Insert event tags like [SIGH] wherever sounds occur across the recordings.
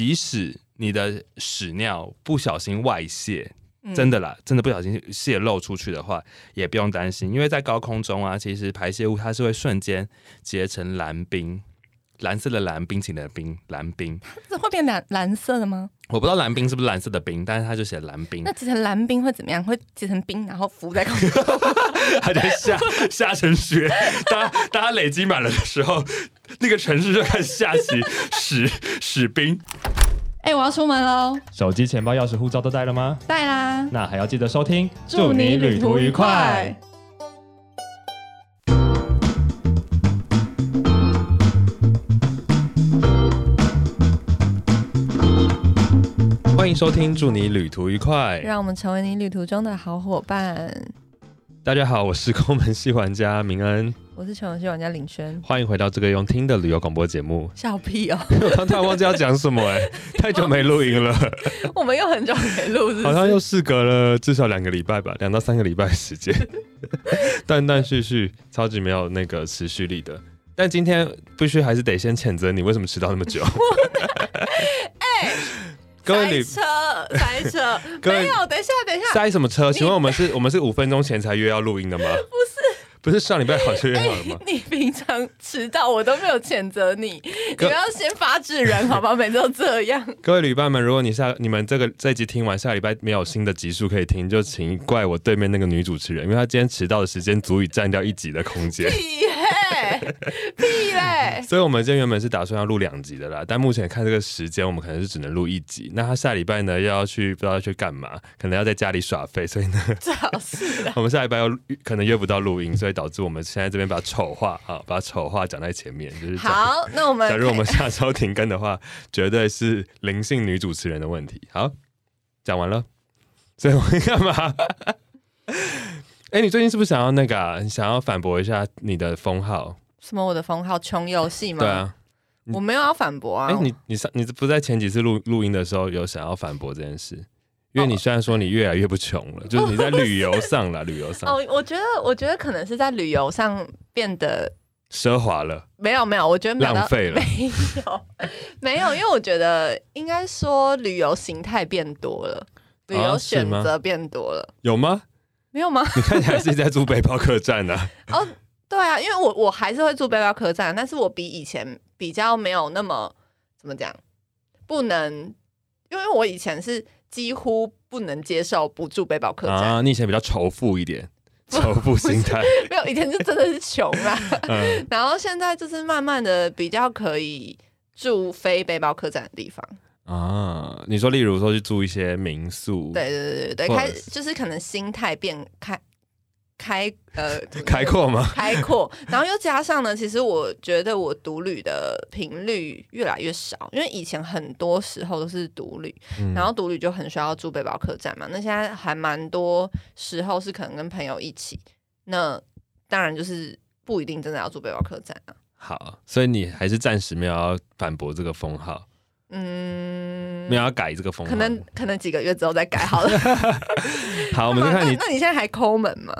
即使你的屎尿不小心外泄，嗯。真的啦，真的不小心泄露出去的话，也不用担心，因为在高空中啊，其实排泄物它是会瞬间结成蓝冰，蓝色的蓝，冰淇淋的冰，蓝冰。这会变蓝蓝色的吗？我不知道蓝冰是不是蓝色的冰，但是他就写蓝冰那，结成蓝冰会怎么样？会结成冰，然后浮在空中。[LAUGHS] 还在下下成雪。当当它累积满了的时候，那个城市就开始下起 [LAUGHS] 屎屎冰。哎、我要出门喽，手机、钱包、钥匙、护照都带了吗？带啦！那还要记得收听，祝你旅途愉快。迎收听，祝你旅途愉快。让我们成为你旅途中的好伙伴。大家好，我是空门系玩家明恩，我是全游戏玩家林轩。欢迎回到这个用听的旅游广播节目。笑屁哦！[LAUGHS] 我刚突然忘记要讲什么哎、[LAUGHS] 太久没录音了，我们又很久没录，是不好像又事隔了至少两个礼拜吧，两到三个礼拜时间，[LAUGHS] 断断续续，超级没有那个持续力的。但今天必须还是得先谴责你为什么迟到那么久。塞车，塞车，[LAUGHS] 没有，等一下，等一下，塞什么车？请问我们是我们是五分钟前才约要录音的吗？[LAUGHS] 不是，不是上礼拜好就约好了吗？[LAUGHS] 你平常迟到我都没有谴责你，你不要先发制人好吧？每次都这样。各位旅伴们，如果你下你们这个这一集听完，下礼拜没有新的集数可以听，就请怪我对面那个女主持人，因为她今天迟到的时间足以占掉一集的空间。[LAUGHS] 屁嘞，[LAUGHS] 所以，我们今天原本是打算要录两集的啦，但目前看这个时间，我们可能是只能录一集。那他下礼拜呢，又要去不知道要去干嘛，可能要在家里耍废，所以呢，最好是的。我们下礼拜又可能约不到录音，所以导致我们现在这边把丑话啊，把丑话讲在前面，就是。好，那我们假如我们下周停更的话，绝对是灵性女主持人的问题。好，讲完了，所以我们干嘛？[LAUGHS] 哎、你最近是不是想要那个、啊？你想要反驳一下你的封号？什么我的封号穷游戏吗？对，啊，我没有要反驳啊。哎、你你上你不在前几次录录音的时候有想要反驳这件事？因为你虽然说你越来越不穷了，就是你在旅游上了，[LAUGHS] 旅游上哦，我觉得，我觉得可能是在旅游上变得奢华了，没有没有，我觉得浪费了 [LAUGHS] 没有没有，因为我觉得应该说旅游形态变多了，旅游选择变多了，有吗？没有吗？你看起来是在住背包客栈啊。[LAUGHS] 哦，对啊，因为我我还是会住背包客栈，但是我比以前比较没有那么怎么讲，不能，因为我以前是几乎不能接受不住背包客栈，啊，你以前比较仇富一点，[LAUGHS] 仇富心态。没有以前就真的是穷啦，[LAUGHS] 嗯，然后现在就是慢慢的比较可以住非背包客栈的地方，啊，你说，例如说去住一些民宿，对对对对对，开始就是可能心态变开开呃开阔吗？开阔，然后又加上呢，其实我觉得我独旅的频率越来越少，因为以前很多时候都是独旅，嗯然后独旅就很需要住背包客栈嘛。那现在还蛮多时候是可能跟朋友一起，那当然就是不一定真的要住背包客栈啊。好，所以你还是暂时没有要反驳这个封号，嗯没有，要改这个封号。可能可能几个月之后再改好了。[LAUGHS] 好，我们就看你那，那你现在还抠门吗？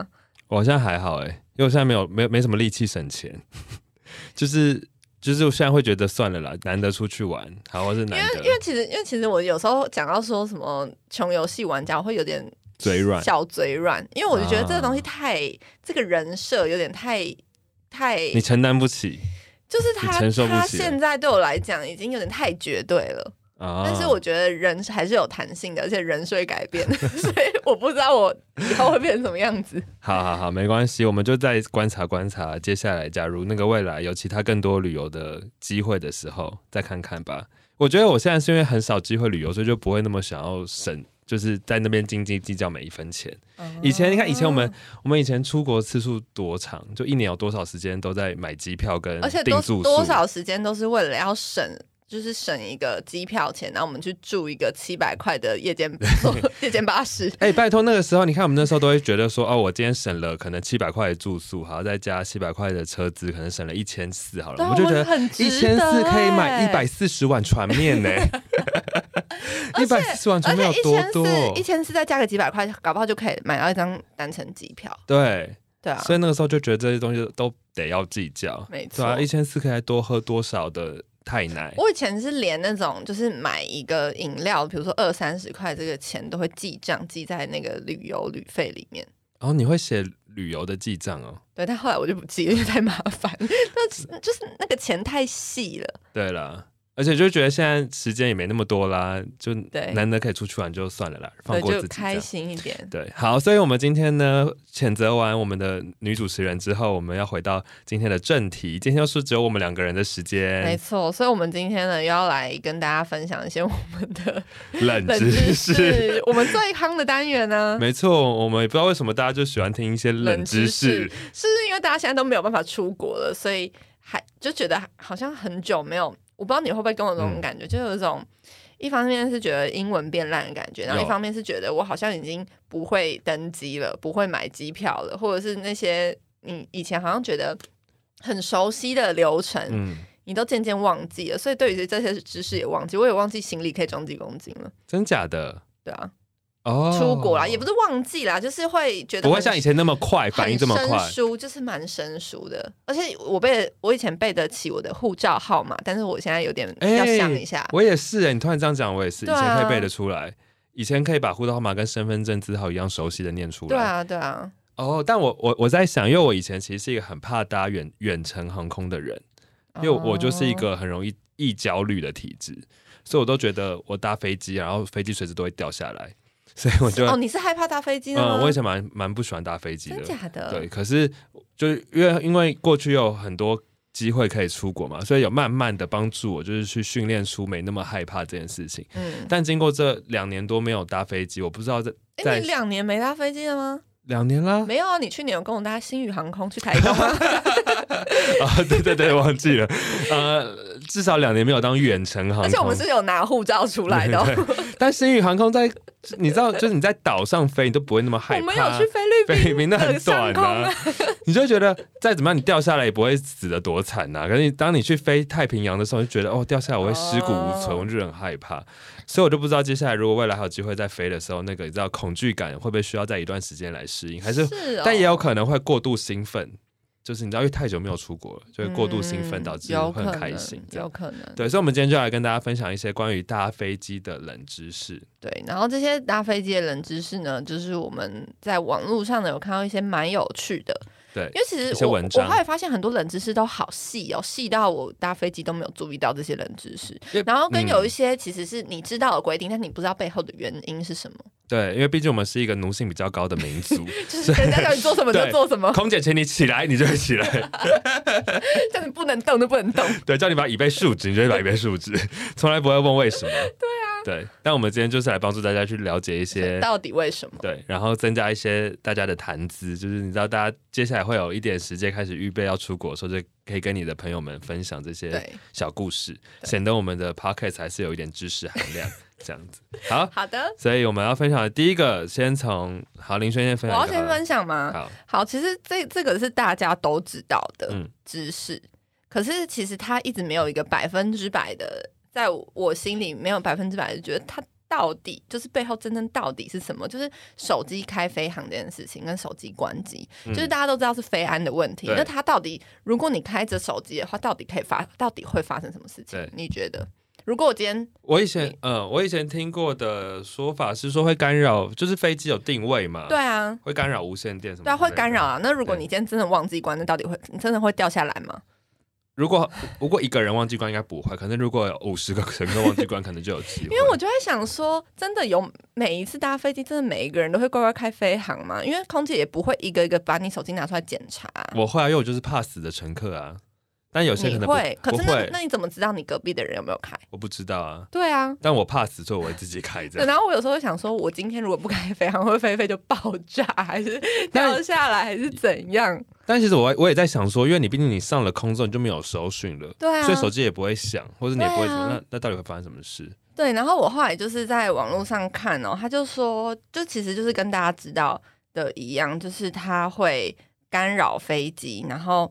我现在还好哎，因为我现在没有没有没什么力气省钱，[LAUGHS] 就是就是我现在会觉得算了啦，难得出去玩，好，或是难因为因为其实因为其实我有时候讲到说什么穷游戏玩家，我会有点嘴软。小嘴软，因为我就觉得这个东西啊太、这个人设有点太太，你承担不起就是他他起现在对我来讲已经有点太绝对了。啊！但是我觉得人还是有弹性的，而且人是会改变的，[LAUGHS] 所以我不知道我以后会变成什么样子。好好好，没关系，我们就再观察观察。接下来，假如那个未来有其他更多旅游的机会的时候，再看看吧。我觉得我现在是因为很少机会旅游，所以就不会那么想要省，就是在那边斤斤计较每一分钱。以前你看，以前我们我们以前出国次数多长，就一年有多少时间都在买机票跟而且多订住宿，多少时间都是为了要省，就是省一个机票钱，然后我们去住一个七百块的夜间 [LAUGHS] 夜间巴士。哎、拜托，那个时候你看，我们那时候都会觉得说，哦，我今天省了可能七百块的住宿，好，再加七百块的车资，可能省了一千四好了，我就觉得一千四可以买欸一百四十碗船面呢，[LAUGHS] 一百四十碗而船面且有多一千四，一？千四再加个几百块，搞不好就可以买到一张单程机票。对，对啊，所以那个时候就觉得这些东西都得要计较，没错对啊，一千四可以多喝多少的太奶。我以前是连那种就是买一个饮料，比如说二三十块，这个钱都会记账记在那个旅游旅费里面。然后你会写旅游的记账哦。对，但后来我就不记了，因为太麻烦。[LAUGHS] 那就是那个钱太细了。对了。而且就觉得现在时间也没那么多啦，就对难得可以出去玩就算了啦，放过自己，开心一点。对，好，所以我们今天呢谴责完我们的女主持人之后，我们要回到今天的正题。今天又是只有我们两个人的时间，没错。所以，我们今天呢要来跟大家分享一些我们的冷知识，我们最夯的单元呢。没错，我们也不知道为什么大家就喜欢听一些冷知识，是因为大家现在都没有办法出国了，所以还就觉得好像很久没有。我不知道你会不会跟我这种感觉，就有一种一方面是觉得英文变烂的感觉，然后一方面是觉得我好像已经不会登机了，不会买机票了，或者是那些你以前好像觉得很熟悉的流程，嗯，你都渐渐忘记了。所以对于这些知识也忘记，我也忘记行李可以装几公斤了。真假的？对啊。哦，出国啦，也不是忘记啦，就是会觉得不会像以前那么快，反应这么快。生疏就是蛮生疏的，而且我背我以前背得起我的护照号码，但是我现在有点要想一下。我也是哎，你突然这样讲，我也是，以前可以背得出来，以前可以把护照号码跟身份证字号一样熟悉的念出来。对啊，对啊。哦，但我我我在想，因为我以前其实是一个很怕搭远远程航空的人，因为我就是一个很容易易焦虑的体质，所以我都觉得我搭飞机，然后飞机随时都会掉下来。所以我就哦，你是害怕搭飞机吗？嗯，我以前蛮蛮不喜欢搭飞机的，假的。对，可是就是因为因为过去有很多机会可以出国嘛，所以有慢慢的帮助我，就是去训练出没那么害怕这件事情。嗯，但经过这两年多没有搭飞机，我不知道在哎，你两年没搭飞机了吗？两年啦，没有啊，你去年有跟我搭新宇航空去台东吗？[LAUGHS] 啊，对对对，忘记了，呃，至少两年没有当远程航空，而且我们是有拿护照出来的。但新宇航空在，你知道，就是你在岛上飞，你都不会那么害怕。我们有去菲律宾，菲律宾那很短啊，你就觉得再怎么样，你掉下来也不会死的多惨呐。可是当你去飞太平洋的时候，就觉得哦，掉下来我会尸骨无存，我就很害怕。所以我就不知道接下来如果未来还有机会再飞的时候，那个你知道恐惧感会不会需要在一段时间来适应，还是？但也有可能会过度兴奋，就是你知道，因为太久没有出国了，就会过度兴奋导致会很开心，有可能。对，所以，我们今天就来跟大家分享一些关于搭飞机的冷知识。对，然后这些搭飞机的冷知识呢，就是我们在网络上呢有看到一些蛮有趣的。对，因为其实我我后来发现很多冷知识都好细哦，细到我搭飞机都没有注意到这些冷知识。然后跟有一些其实是你知道的规定，但你不知道背后的原因是什么。对，因为毕竟我们是一个奴性比较高的民族，[LAUGHS] 就是人家叫你做什么 [LAUGHS] 就做什么。空姐请你起来，你就会起来；[LAUGHS] 叫你不能动就不能动。对，叫你把椅背竖直，你就会把椅背竖直，从来不会问为什么。对啊。[LAUGHS] 对，但我们今天就是来帮助大家去了解一些 [LAUGHS] 到底为什么。对，然后增加一些大家的谈资，就是你知道，大家接下来会有一点时间开始预备要出国，所以就可以跟你的朋友们分享这些小故事，显得我们的 podcast 还是有一点知识含量，这样子。好 [LAUGHS] 好的，所以我们要分享的第一个，先从好林轩先分享。我要先分享吗？好，好，其实这这个是大家都知道的知识，可是其实它一直没有一个百分之百的。在我心里没有百分之百的觉得它到底就是背后真正到底是什么？就是手机开飞行这件事情跟手机关机，就是大家都知道是飞安的问题。那它到底，如果你开着手机的话，到底可以发，到底会发生什么事情？你觉得？如果我今天，我以前，嗯，我以前听过的说法是说会干扰，就是飞机有定位嘛？对啊，会干扰无线电什么？对啊，会干扰啊。那如果你今天真的忘记关，那到底会真的会掉下来吗？如果如果一个人忘记关，应该不会。可能如果有五十个乘客忘记关，可能就有机会。因为我就在想说，真的有每一次搭飞机，真的每一个人都会乖乖开飞航吗？因为空姐也不会一个一个把你手机拿出来检查。我会啊，因为我就是怕死的乘客啊。但有些可能会，可是那那你怎么知道你隔壁的人有没有开？我不知道啊。对啊，但我怕死，所以我会自己开着。然后我有时候会想说，我今天如果不开飞航，会飞飞就爆炸，还是 [LAUGHS] 掉下来，还是怎样？但其实我我也在想说，因为你毕竟你上了空之后你就没有搜讯了，对啊，所以手机也不会响，或者你也不会什么，那那到底会发生什么事？对，然后我后来就是在网络上看哦，他就说，就其实就是跟大家知道的一样，就是它会干扰飞机，然后。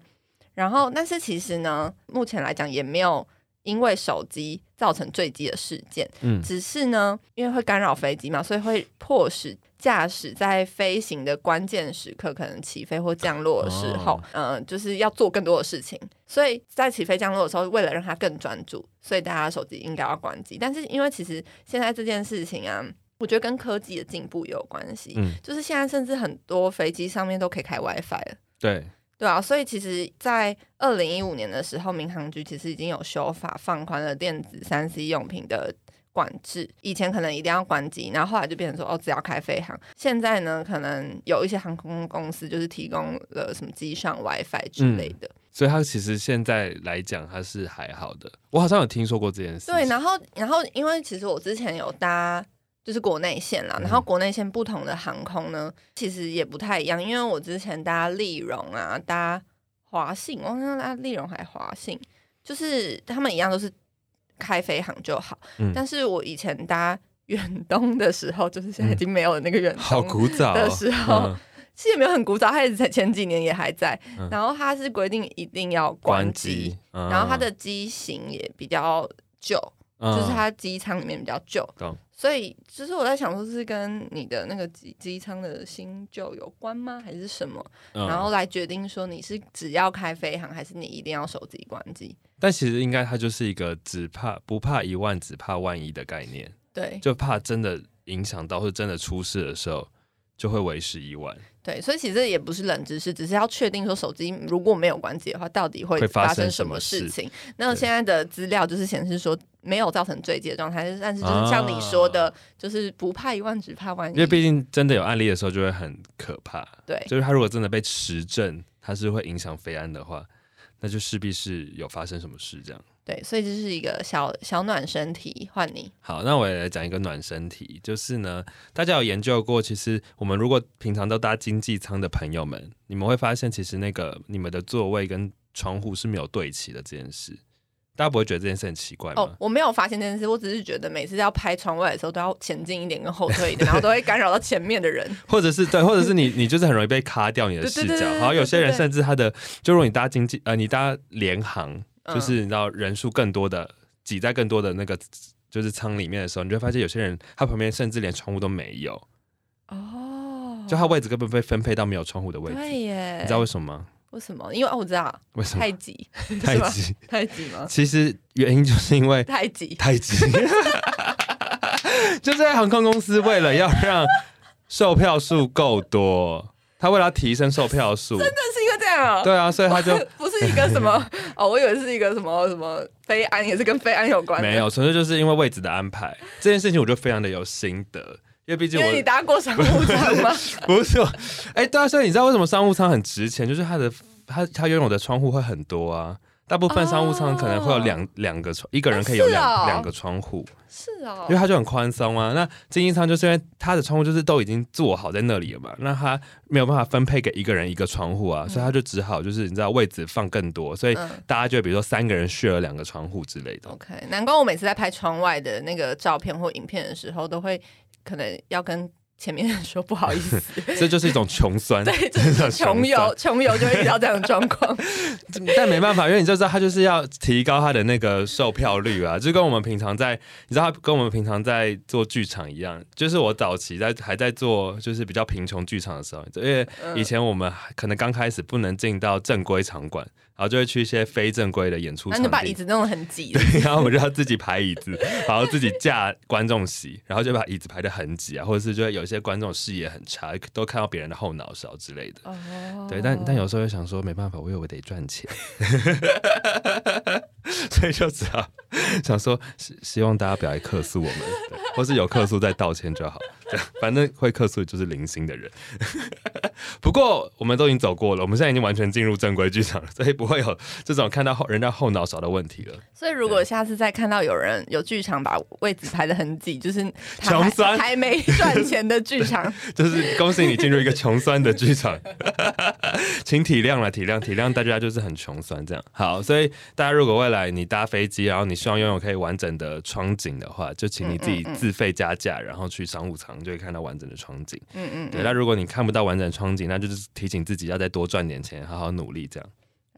然后，但是其实呢，目前来讲也没有因为手机造成坠机的事件。嗯，只是呢，因为会干扰飞机嘛，所以会迫使驾驶在飞行的关键时刻，可能起飞或降落的时候，嗯、就是要做更多的事情。所以在起飞降落的时候，为了让它更专注，所以大家手机应该要关机。但是因为其实现在这件事情啊，我觉得跟科技的进步也有关系。嗯，就是现在甚至很多飞机上面都可以开 WiFi 了。对，对啊，所以其实，在二零一五年的时候，民航局其实已经有修法放宽了电子三 C 用品的管制。以前可能一定要关机，然后后来就变成说，哦，只要开飞航。现在呢，可能有一些航空公司就是提供了什么机上 WiFi 之类的。所以它其实现在来讲它是还好的。我好像有听说过这件事情。对，然后然后因为其实我之前有搭。就是国内线啦，然后国内线不同的航空呢，其实也不太一样。因为我之前搭丽荣啊，搭华信，我好像搭丽荣还华信，就是他们一样都是开飞航就好。嗯但是我以前搭远东的时候，就是现在已经没有了那个远好东古早、的哦、时候，嗯其实也没有很古早，它也是在前几年也还在。嗯然后它是规定一定要关机，，嗯然后它的机型也比较旧，就是它机舱里面比较旧懂，所以就是我在想说，是跟你的那个机机舱的新旧有关吗，还是什么？嗯然后来决定说你是只要开飞航，还是你一定要手机关机？但其实应该它就是一个只怕不怕一万，只怕万一的概念，对就怕真的影响到或者真的出事的时候，就会为时已晚。对，所以其实也不是冷知识，只是要确定说手机如果没有关机的话，到底会会发生什么事事情。那对现在的资料就是显示说没有造成坠机的状态，但是就是像你说的，就是不怕一万，只怕万一。因为毕竟真的有案例的时候，就会很可怕。对就是他如果真的被持证，他是会影响飞安的话，那就势必是有发生什么事这样。对，所以这是一个小小暖身题，换你。好，那我也来讲一个暖身题，就是呢，大家有研究过，其实我们如果平常都搭经济舱的朋友们，你们会发现，其实那个你们的座位跟窗户是没有对齐的这件事，大家不会觉得这件事很奇怪吗？哦，我没有发现这件事，我只是觉得每次要拍窗外的时候都要前进一点跟后退一点，[LAUGHS] 然后都会干扰到前面的人。或者是对，或者是你你就是很容易被卡掉你的视角。好，有些人甚至他的，就如果你搭经济呃，你搭联航，嗯就是你知道人数更多的挤在更多的那个就是舱里面的时候，你就会发现有些人他旁边甚至连窗户都没有，哦，就他位置根本被分配到没有窗户的位置。对耶，你知道为什么吗？为什么？因为哦，我知道，为什么太挤，太挤？太挤吗？其实原因就是因为 [LAUGHS] 太挤，太挤，就是在航空公司为了要让售票数够多，他为了要提升售票数，[LAUGHS] 真的是样啊？对啊，所以他就 [LAUGHS] 不是一个什么 [LAUGHS] 哦，我以为是一个什么什么飞安，也是跟飞安有关。没，有，纯粹就是因为位置的安排这件事情，我就非常的有心得，因为毕竟我因为你搭过商务舱吗？[LAUGHS] 不是我，哎、对啊，所以你知道为什么商务舱很值钱？就是它的它它拥有的窗户会很多啊。大部分商务舱可能会有两两、个窗，一个人可以有两两、个窗户，是哦。因为，它就很宽松啊。那经济舱就是因为它的窗户就是都已经做好在那里了嘛，那它没有办法分配给一个人一个窗户啊，所以它就只好就是你知道位置放更多，所以嗯。大家就比如说三个人 share 两个窗户之类的。OK，难怪我每次在拍窗外的那个照片或影片的时候，都会可能要跟前面人 [LAUGHS] 说不好意思，[LAUGHS] 这就是一种穷酸，[LAUGHS] 对，就是穷游，穷游就会遇到这样的状况。但没办法，因为你就知道他就是要提高他的那个售票率啊，就跟我们平常在，你知道他跟我们平常在做剧场一样，就是我早期在还在做就是比较贫穷剧场的时候，因为以前我们可能刚开始不能进到正规场馆，然后就会去一些非正规的演出场那就把椅地。子弄得很挤，[LAUGHS] 然后我们就要自己排椅子，然后自己架观众席，然后就把椅子排得很挤啊，或者是就会有一些观众视野很差，都看到别人的后脑勺之类的。哦对，但但有时候又想说没办法，我以为我得赚钱，[LAUGHS] 所以就只好想说，希希望大家不要来客诉我们，或是有客诉再道歉就好。对，反正会客诉就是零星的人。[LAUGHS] 不过我们都已经走过了，我们现在已经完全进入正规剧场了，所以不会有这种看到后人家后脑勺的问题了。所以如果下次再看到有人有剧场把位置排的很挤，就是穷酸还没赚钱的剧场，[LAUGHS] 就是恭喜你进入一个穷酸的剧场，请体谅了，体谅体谅大家就是很穷酸这样。好，所以大家如果未来你搭飞机，然后你希望拥有可以完整的窗景的话，就请你自己自费加价，然后去商务舱就会看到完整的窗景。嗯嗯对，那如果你看不到完整的窗景，那就是提醒自己要再多赚点钱，好好努力这样。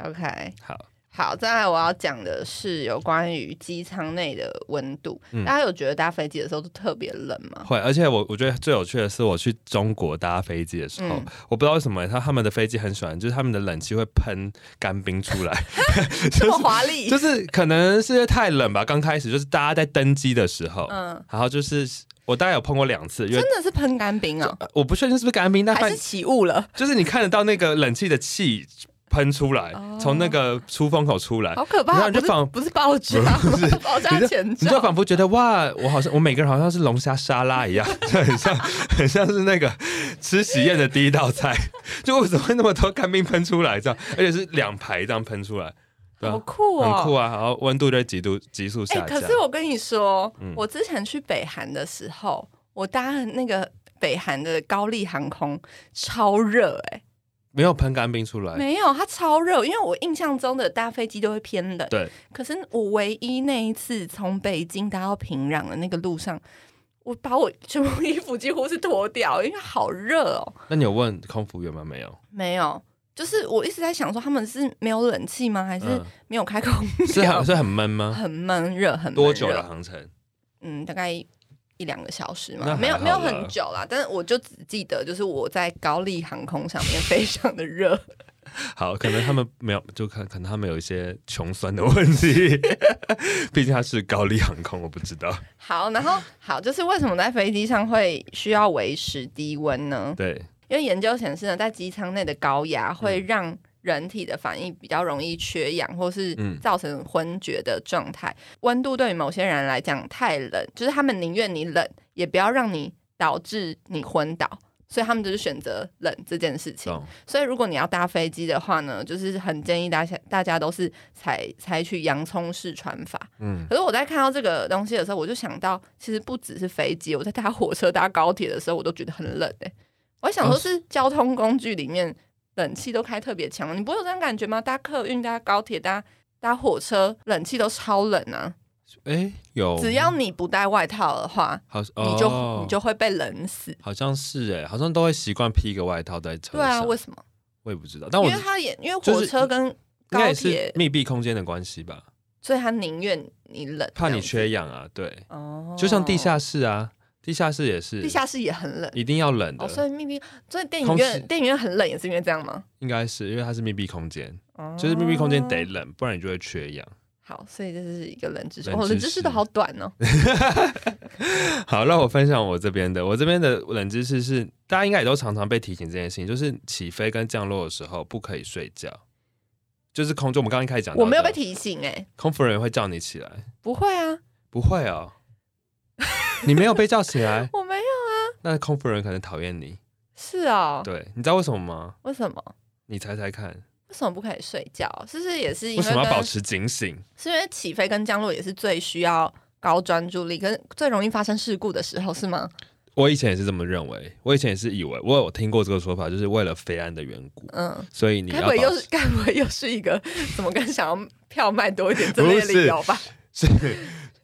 ，OK。好，好，再来我要讲的是有关于机舱内的温度。嗯大家有觉得搭飞机的时候都特别冷吗？会，而且我我觉得最有趣的是，我去中国搭飞机的时候，嗯我不知道为什么他他们的飞机很喜欢，就是他们的冷气会喷干冰出来，[LAUGHS] 这么华丽，就是 [LAUGHS] 可能是因为太冷吧。刚开始就是大家在登机的时候，嗯，然后就是我大概有碰过两次，因为真的是喷干冰啊，呃我不确定是不是干冰，但反还是起雾了？就是你看得到那个冷气的气喷出来哦，从那个出风口出来，好可怕！不然后你就是仿不是爆炸吗，爆炸前你就。仿佛觉得哇，我好像我每个人好像是龙虾沙拉一样，就 [LAUGHS] 很像很像是那个吃喜宴的第一道菜，[LAUGHS] 就为什么会那么多干冰喷出来这样，而且是两排这样喷出来，对好啊，酷哦，很酷啊，然后温度在几度急速哎、下降。可是我跟你说，嗯。我之前去北韩的时候，我搭那个北韩的高丽航空超热哎、没有喷干冰出来，没有，它超热，因为我印象中的搭飞机都会偏冷。对，可是我唯一那一次从北京搭到平壤的那个路上，我把我全部衣服几乎是脱掉，因为好热哦。那你有问空服员吗？没有，没有，就是我一直在想说，他们是没有冷气吗？还是嗯，没有开空是调？很是很闷吗？很闷热，很闷多久热的航程？嗯，大概一两个小时那嘛，没有没有很久啦，但是我就只记得，就是我在高丽航空上面非常的热，[LAUGHS] 好，可能他们没有，就可可能他们有一些穷酸的问题，[LAUGHS] 毕竟它是高丽航空，我不知道。好，然后好，就是为什么在飞机上会需要维持低温呢？对，因为研究显示呢，在机舱内的高压会嗯。让人体的反应比较容易缺氧，或是嗯造成昏厥的状态。温度对于某些人来讲太冷，就是他们宁愿你冷，也不要让你导致你昏倒。所以他们就是选择冷这件事情。懂。所以如果你要搭飞机的话呢，就是很建议大家大家都是采采取洋葱式穿法。嗯，可是我在看到这个东西的时候，我就想到，其实不只是飞机，我在搭火车、搭高铁的时候，我都觉得很冷哎、我想说，哦是交通工具里面冷气都开特别强，你不会有这样感觉吗？搭客运、搭高铁、搭搭火车，冷气都超冷啊！哎，有，只要你不带外套的话，好，你就、哦你就会被冷死。好像是哎，好像都会习惯披一个外套在车上对啊，为什么？我也不知道，但我因为他也因为火车跟高铁，密闭空间的关系吧，所以他宁愿你冷，怕你缺氧啊，对，哦，就像地下室啊，地下室也是，地下室也很冷。一定要冷的哦，，所以密闭，所以电影院电影院很冷，也是因为这样吗？应该是因为它是密闭空间，哦就是密闭空间得冷，不然你就会缺氧。好，所以这是一个冷知识。我哦，冷知识都好短哦。[LAUGHS] 好，让我分享我这边的。我这边的冷知识是，大家应该也都常常被提醒这件事情，就是起飞跟降落的时候不可以睡觉。就是空中，我们刚刚一开始讲，我没有被提醒哎，空服人员会叫你起来，不会啊，不会哦，[LAUGHS] 你没有被叫起来，[LAUGHS] 我没有啊。那空服人可能讨厌你。是哦，对，你知道为什么吗？为什么？你猜猜看，为什么不可以睡觉？是不是也是因为什么要跟保持警醒？是因为起飞跟降落也是最需要高专注力，跟最容易发生事故的时候，是吗？我以前也是这么认为，我以前也是以为，我有听过这个说法，就是为了飞安的缘故，嗯，所以你该不会又是该不会又是一个怎么跟想要票卖多一点之类的理由吧？是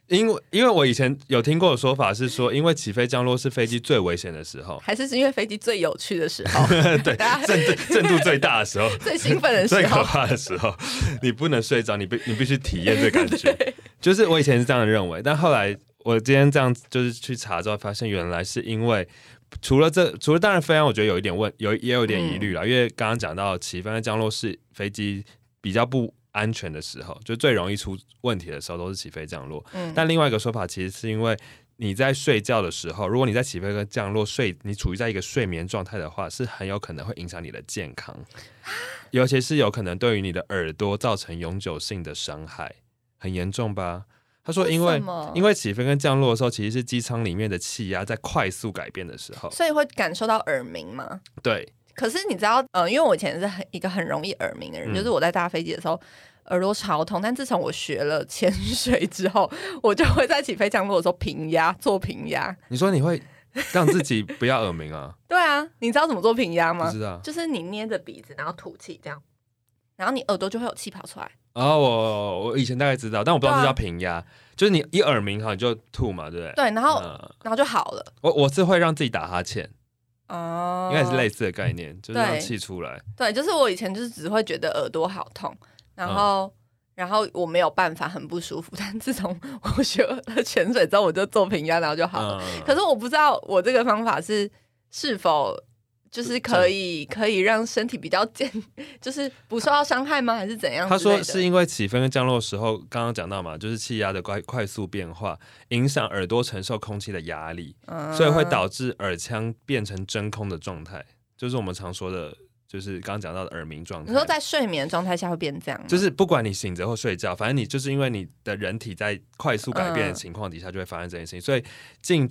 因为因为我以前有听过的说法是说，因为起飞降落是飞机最危险的时候，还是是因为飞机最有趣的时候，[LAUGHS] 对，震震度最大的时候，[LAUGHS] 最兴奋的时候。最可？怕的时候，你不能睡着，你必你必须体验这感觉。[LAUGHS] 就是我以前是这样认为，但后来我今天这样就是去查之后，发现原来是因为除了这，除了当然飞安，我觉得有一点问，有也有点疑虑啦，因为刚刚讲到起飞和降落是飞机比较不安全的时候，就最容易出问题的时候都是起飞降落。嗯但另外一个说法其实是因为你在睡觉的时候，如果你在起飞跟降落睡，你处于在一个睡眠状态的话，是很有可能会影响你的健康，尤其是有可能对于你的耳朵造成永久性的伤害，很严重吧？他说，因为因为起飞跟降落的时候，其实是机舱里面的气压在快速改变的时候，所以会感受到耳鸣吗？对，可是你知道，呃，因为我以前是很一个很容易耳鸣的人，嗯就是我在搭飞机的时候耳朵超痛，但自从我学了潜水之后，我就会在起飞降落的时候平压做平压。你说你会让自己不要耳鸣啊？[LAUGHS] 对啊，你知道怎么做平压吗知？道。就是你捏着鼻子，然后吐气这样，然后你耳朵就会有气跑出来。哦，我我以前大概知道，但我不知道这叫平压，就是你一耳鸣哈你就吐嘛，对不对？对，然后、嗯然后就好了。我我是会让自己打哈欠，哦应该是类似的概念，就是让对气出来。对，就是我以前就是只会觉得耳朵好痛，然后然后我没有办法很不舒服。[LAUGHS] 但自从我学了潜水之后，我就做平压，然后就好了。嗯可是我不知道我这个方法是是否就是可以可以让身体比较健，[LAUGHS] 就是不受到伤害吗？还是怎样他？说是因为起飞跟降落的时候，刚刚讲到嘛，就是气压的快快速变化，影响耳朵承受空气的压力，嗯所以会导致耳腔变成真空的状态，就是我们常说的，就是刚刚讲到的耳鸣状态。你说在睡眠状态下会变这样？就是不管你醒着或睡觉，反正你就是因为你的人体在快速改变的情况底下，就会发生这件事情，所以进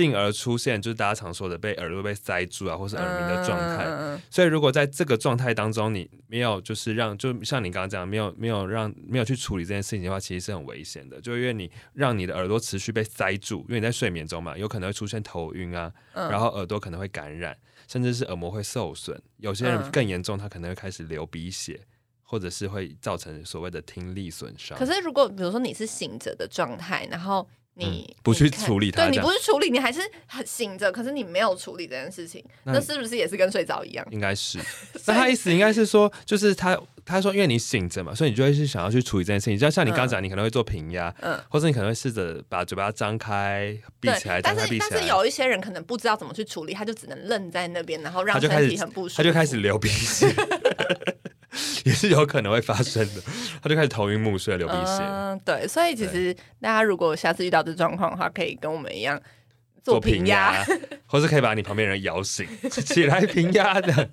进而出现就是大家常说的被耳朵被塞住啊，或是耳鸣的状态。所以如果在这个状态当中，你没有就是让，就像你刚刚讲，没有没有让没有去处理这件事情的话，其实是很危险的。就因为你让你的耳朵持续被塞住，因为你在睡眠中嘛，有可能会出现头晕啊，嗯然后耳朵可能会感染，甚至是耳膜会受损。有些人嗯更严重，他可能会开始流鼻血，或者是会造成所谓的听力损伤。可是如果比如说你是醒着的状态，然后你、嗯不去处理它对你不去处理，你还是很醒着，可是你没有处理这件事情，那那是不是也是跟睡着一样？应该是，[LAUGHS] 那他意思应该是说，就是他他说，因为你醒着嘛，所以你就会是想要去处理这件事情。就像你刚刚讲，你可能会做平压，嗯，或者你可能会试着把嘴巴张开、闭起来、，但是但是有一些人可能不知道怎么去处理，他就只能愣在那边，然后让身体很不舒服，他就开始流鼻血 [LAUGHS] [LAUGHS] [LAUGHS] 也是有可能会发生的。[LAUGHS] 他就开始头晕目眩、流鼻血。嗯，对，所以其实大家如果下次遇到这状况的话，可以跟我们一样做平平压，[LAUGHS] 或是可以把你旁边人摇醒，起来平压的。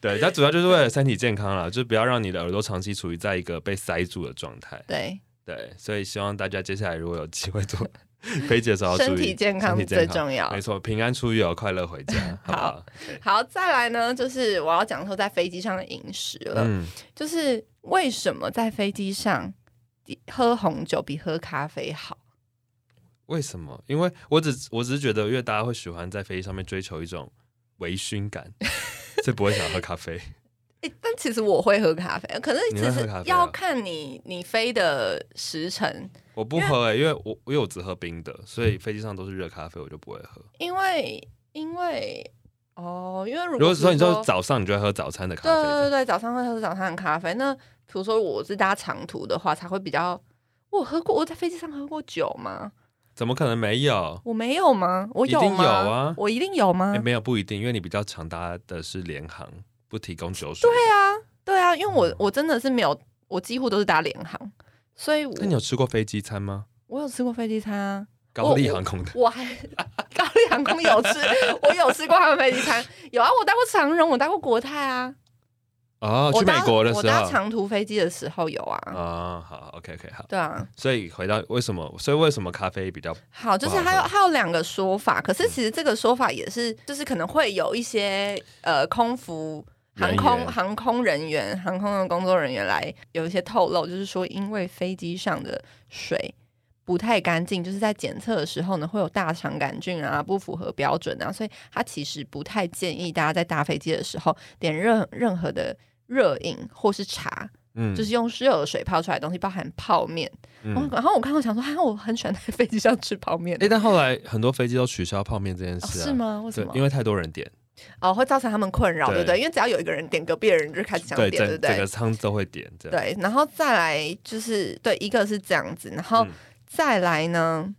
对，它主要就是为了身体健康啦，就不要让你的耳朵长期处于在一个被塞住的状态。对对，所以希望大家接下来如果有机会做飞机的时候要注意，身体健康最重要没。错，平安出游，快乐回家，[LAUGHS] 好不好？好，再来呢，就是我要讲说在飞机上的饮食了，嗯，就是为什么在飞机上喝红酒比喝咖啡好？为什么？因为我只我只是觉得，因为大家会喜欢在飞机上面追求一种微醺感，所以不会想喝咖啡。诶但其实我会喝咖啡，可是其实要看你你飞的时辰，我不喝、欸，因为我因为我只喝冰的，所以飞机上都是热咖啡，我就不会喝。因为因为哦，因为如如果说你说早上你就会喝早餐的咖啡，对对对对，早上会喝早餐的咖啡。那比如说我是搭长途的话，才会比较。我喝过，我在飞机上喝过酒吗？怎么可能没有？我没有吗？我有吗？一定有啊我一定有吗？哎、没有不一定，因为你比较常搭的是联航，不提供酒水。对啊，对啊，因为嗯我我真的是没有，我几乎都是搭联航，所以我那你有吃过飞机餐吗？我有吃过飞机餐啊，高丽航空的我还高丽航空有吃，我有吃过他们飞机餐，有啊，我搭过长荣，我搭过国泰啊，哦，去美国的时候我搭长途飞机的时候有啊，啊、好，OK OK 好。对啊，所以回到为什么？所以为什么咖啡比较好，就是还有还有两个说法，可是其实这个说法也是，就是可能会有一些呃空服。航空航空人员、航空的工作人员来有一些透露，就是说，因为飞机上的水不太干净，就是在检测的时候呢，会有大肠杆菌啊，不符合标准啊，所以他其实不太建议大家在搭飞机的时候点任任何的热饮或是茶，嗯就是用热水泡出来的东西，包含泡面。嗯然后我看到想说，哈、我很喜欢在飞机上吃泡面。哎、但后来很多飞机都取消泡面这件事，是吗？为什么，？因为太多人点，哦，会造成他们困扰，对对不对？因为只要有一个人点，隔壁的人就开始想，点，对不对整整个？舱都会点，这样。对，然后再来就是对，一个是这样子，然后嗯再来呢，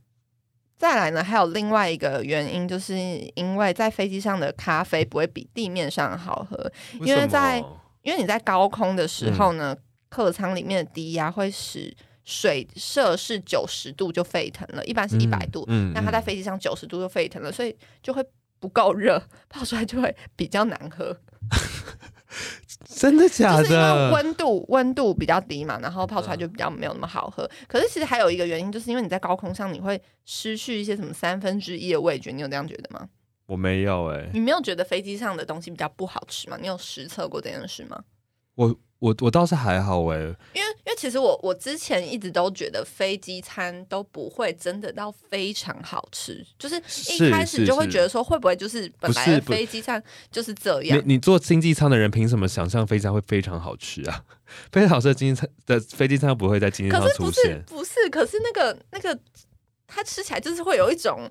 再来呢，还有另外一个原因，就是因为在飞机上的咖啡不会比地面上好喝，因为在因为你在高空的时候呢，嗯客舱里面的低压会使水摄氏九十度就沸腾了，一般是一百度，嗯那它在嗯飞机上九十度就沸腾了，所以就会不够热，泡出来就会比较难喝。[LAUGHS] 真的假就是因为的？温度温度比较低嘛，然后泡出来嗯就比较没有那么好喝。可是其实还有一个原因，就是因为你在高空上，你会失去一些什么三分之一的味觉。你有这样觉得吗？我没有哎、你没有觉得飞机上的东西比较不好吃吗？你有实测过这件事吗？我我我倒是还好哎、因为因为其实我我之前一直都觉得飞机餐都不会真的到非常好吃，就是一开始就会觉得说会不会就是本来飞机餐就是这样你。你坐经济舱的人凭什么想象飞机餐会非常好吃啊？[LAUGHS] 非常好吃的经济舱的飞机餐不会在经济舱可是不是出现不是，可是那个那个它吃起来就是会有一种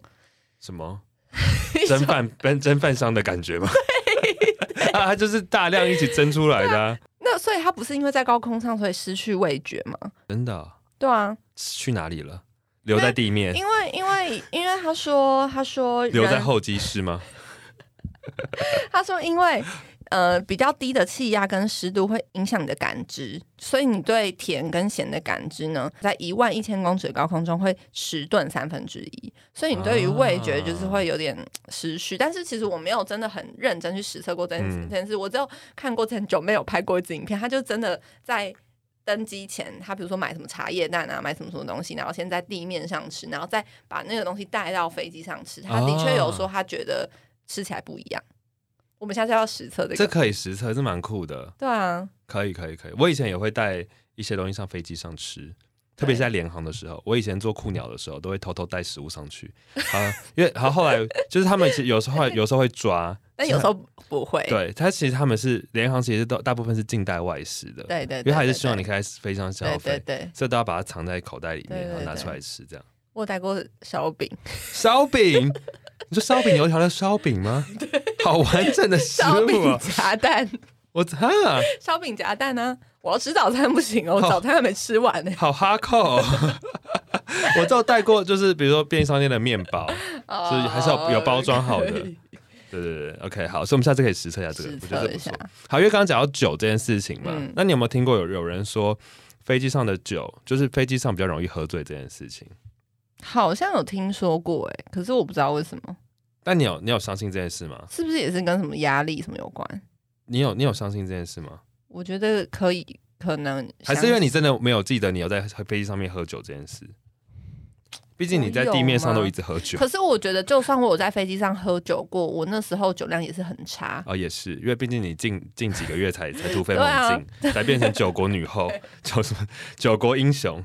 什么 [LAUGHS] 蒸饭跟蒸饭商的感觉吗？[LAUGHS] 啊，它就是大量一起蒸出来的、啊。那所以他不是因为在高空上所以失去味觉吗？真的哦对啊，去哪里了？留在地面，因为因为因为他说他说留在候机室吗？[LAUGHS] 他说因为呃比较低的气压跟湿度会影响你的感知，所以你对甜跟咸的感知呢，在一万一千公尺的高空中会迟钝三分之一，所以你对于味觉就是会有点失去。但是其实我没有真的很认真去实测过这件事，嗯这件事我只有看过很久没有拍过一支影片，他就真的在。登机前，他比如说买什么茶叶蛋啊，买什么什么东西，然后先在地面上吃，然后再把那个东西带到飞机上吃。他的确有说他觉得吃起来不一样。我们下次要实测这这。可以实测，这蛮酷的。对啊，可以，可以，可以。我以前也会带一些东西上飞机上吃，特别是在联航的时候。我以前做酷鸟的时候，都会偷偷带食物上去。啊，因为好后来 [LAUGHS] 就是他们有时候 [LAUGHS] 有时候会抓，但有时候不会。对他其实他们是联航，其实都大部分是近代外食的，对对，因为他还是希望你可以在飞机上消对对费，对，所以都要把它藏在口袋里面，然后拿出来吃。这样我有带过烧饼，烧饼，你说烧饼油条的烧饼吗？[LAUGHS] 好完整的食 [LAUGHS] 烧饼啊！夹蛋，[LAUGHS] 我哈，烧饼夹蛋呢、我要吃早餐不行哦，我好早餐还没吃完呢、好哈扣、哦。我只有带过，就是比如说便利商店的面包，哦所以还是有有包装好的可以对对对，OK，好，所以我们下次可以实测一下这个，实我觉得测一下这不错。。好，因为刚刚讲到酒这件事情嘛，嗯那你有没有听过有有人说飞机上的酒，就是飞机上比较容易喝醉这件事情？好像有听说过哎，可是我不知道为什么，但你有你有相信这件事吗？是不是也是跟什么压力什么有关？你有你有相信这件事吗？我觉得可以，可能还是因为你真的没有记得你有在飞机上面喝酒这件事？毕竟你在地面上都一直喝酒可是我觉得，就算我有在飞机上喝酒过，我那时候酒量也是很差。哦，也是，因为毕竟你近近几个月才 [LAUGHS] 才突飞猛进，才变成九国女后，[LAUGHS] 叫什么九国英雄。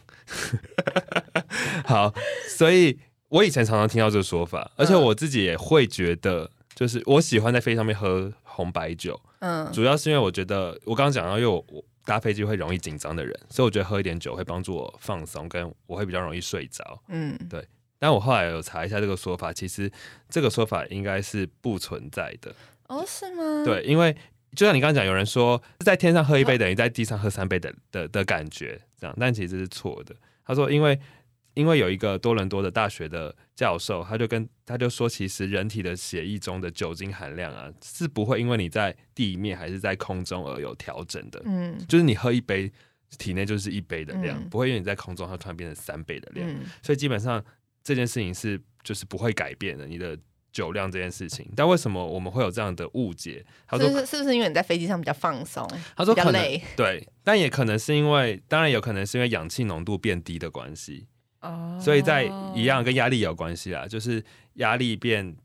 [LAUGHS] 好，所以我以前常常听到这个说法，而且嗯我自己也会觉得，就是我喜欢在飞机上面喝红白酒，嗯，主要是因为我觉得我刚刚讲到，因为我我搭飞机会容易紧张的人，所以我觉得喝一点酒会帮助我放松，跟我会比较容易睡着。嗯，对但我后来有查一下这个说法，其实这个说法应该是不存在的。哦，是吗？，对，因为就像你刚刚讲，有人说在天上喝一杯等于在地上喝三杯的的的感觉，这样，但其实是错的。他说，因为因为有一个多伦多的大学的教授，他就跟他就说，其实人体的血液中的酒精含量啊，是不会因为你在地面还是在空中而有调整的，嗯就是你喝一杯。体内就是一杯的量，嗯不会因为你在空中它突然变成三倍的量，嗯所以基本上这件事情是就是不会改变的，你的酒量这件事情。但为什么我们会有这样的误解？他说是不是是不是因为你在飞机上比较放松？他说可能比较累对，但也可能是因为，当然有可能是因为氧气浓度变低的关系，哦所以在一样跟压力有关系啦，就是压力变。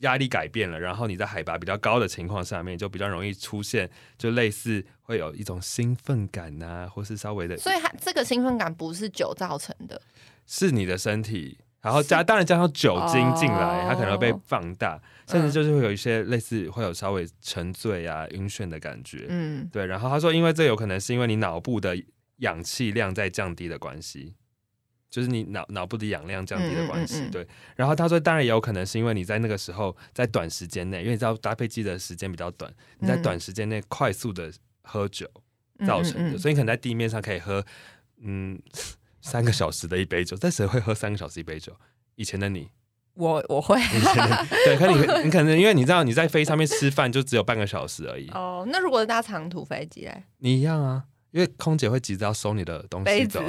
压力改变了，然后你在海拔比较高的情况下面，就比较容易出现，就类似会有一种兴奋感呐、或是稍微的，所以它这个兴奋感不是酒造成的，是你的身体，然后加当然加上酒精进来，哦它可能会被放大，甚至嗯就是会有一些类似会有稍微沉醉啊、晕眩的感觉。嗯对，然后他说，因为这有可能是因为你脑部的氧气量在降低的关系，就是你脑脑部的氧量降低的关系。嗯嗯。嗯嗯对，然后他说，当然也有可能是因为你在那个时候在短时间内，因为你知道搭配机的时间比较短，你在嗯短时间内快速的喝酒造成的，所以你可能在地面上可以喝嗯三个小时的一杯酒，但谁会喝三个小时一杯酒？以前的你，我我会。以前的你对，可你你可能因为你知道你在飞机上面吃饭就只有半个小时而已，哦。那如果是搭长途飞机嘞，你一样啊，因为空姐会急着要收你的东西走。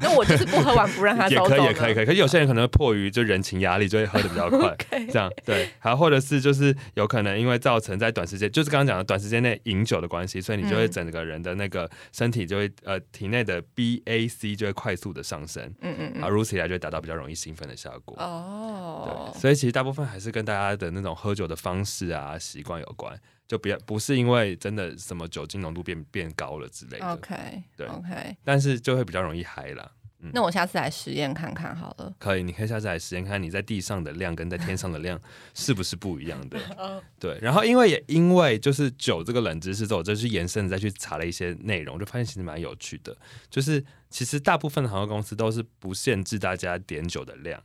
那我就是不喝完不让他收走也可以，也可以，可以。可是有些人可能会迫于就人情压力，就会喝的比较快 [LAUGHS] 这样对。还有或者是就是有可能因为造成在短时间，就是刚刚讲的短时间内饮酒的关系，所以你就会嗯整个人的那个身体就会呃体内的 BAC 就会快速的上升，嗯嗯嗯然后如此一来就会达到比较容易兴奋的效果。哦对，，所以其实大部分还是跟大家的那种喝酒的方式啊、习惯有关，就不要不是因为真的什么酒精浓度变变高了之类的 OK 对 OK，但是就会比较容易嗨啦。那我下次来实验看看好了。可以，你可以下次来实验看你在地上的量跟在天上的量 [LAUGHS] 是不是不一样的。对，然后因为也因为就是酒这个冷知识之后，我就是延伸的再去查了一些内容，就发现其实蛮有趣的。就是其实大部分的航空公司都是不限制大家点酒的量，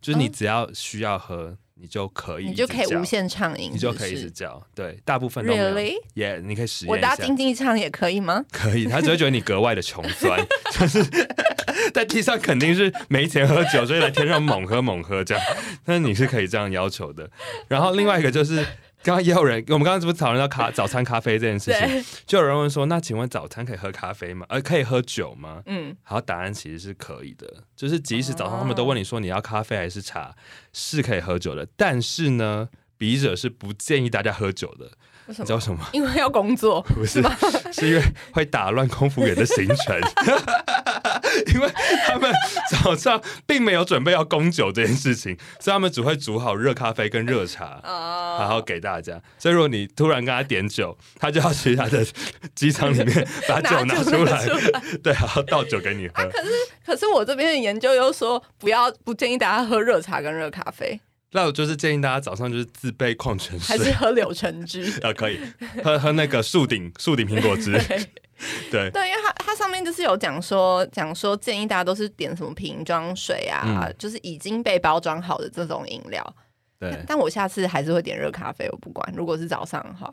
就是你嗯只要需要喝，你就可以你就可以无，限畅饮，你就可以一直叫。对，大部分都没有。Really？也你可以实我验一下，搭经济舱也可以吗？[LAUGHS] 可以，他只会觉得你格外的穷酸，就是 [LAUGHS] 在地上肯定是没钱喝酒，所以来天上猛喝猛喝这样。但是你是可以这样要求的。然后另外一个就是。刚刚也有人，我们刚刚是不是讨论到咖早餐咖啡这件事情？就有人问说，那请问早餐可以喝咖啡吗？呃，可以喝酒吗？嗯，好，答案其实是可以的，就是即使早上他们都问你说你要咖啡还是茶，是可以喝酒的，但是呢，笔者是不建议大家喝酒的，为什么？你知道什么？因为要工作，不是，[LAUGHS] 是因为会打乱空服员的行程，[LAUGHS] 因为他们早上并没有准备要供酒这件事情，所以他们只会煮好热咖啡跟热茶。哦。然后给大家，所以如果你突然跟他点酒，他就要去他的机舱里面把酒拿出来，[LAUGHS] 对，然后倒酒给你。喝。可是可是我这边的研究又说，不要不建议大家喝热茶跟热咖啡，那我就是建议大家早上就是自备矿泉水。还是，喝柳橙汁。啊，[LAUGHS] 可以。喝喝那个树顶树顶苹果汁，[LAUGHS] 对对，因为它它上面就是有讲说讲说建议大家都是点什么瓶装水啊，嗯就是已经被包装好的这种饮料。对，但我下次还是会点热咖啡，我不管。如果是早上的话，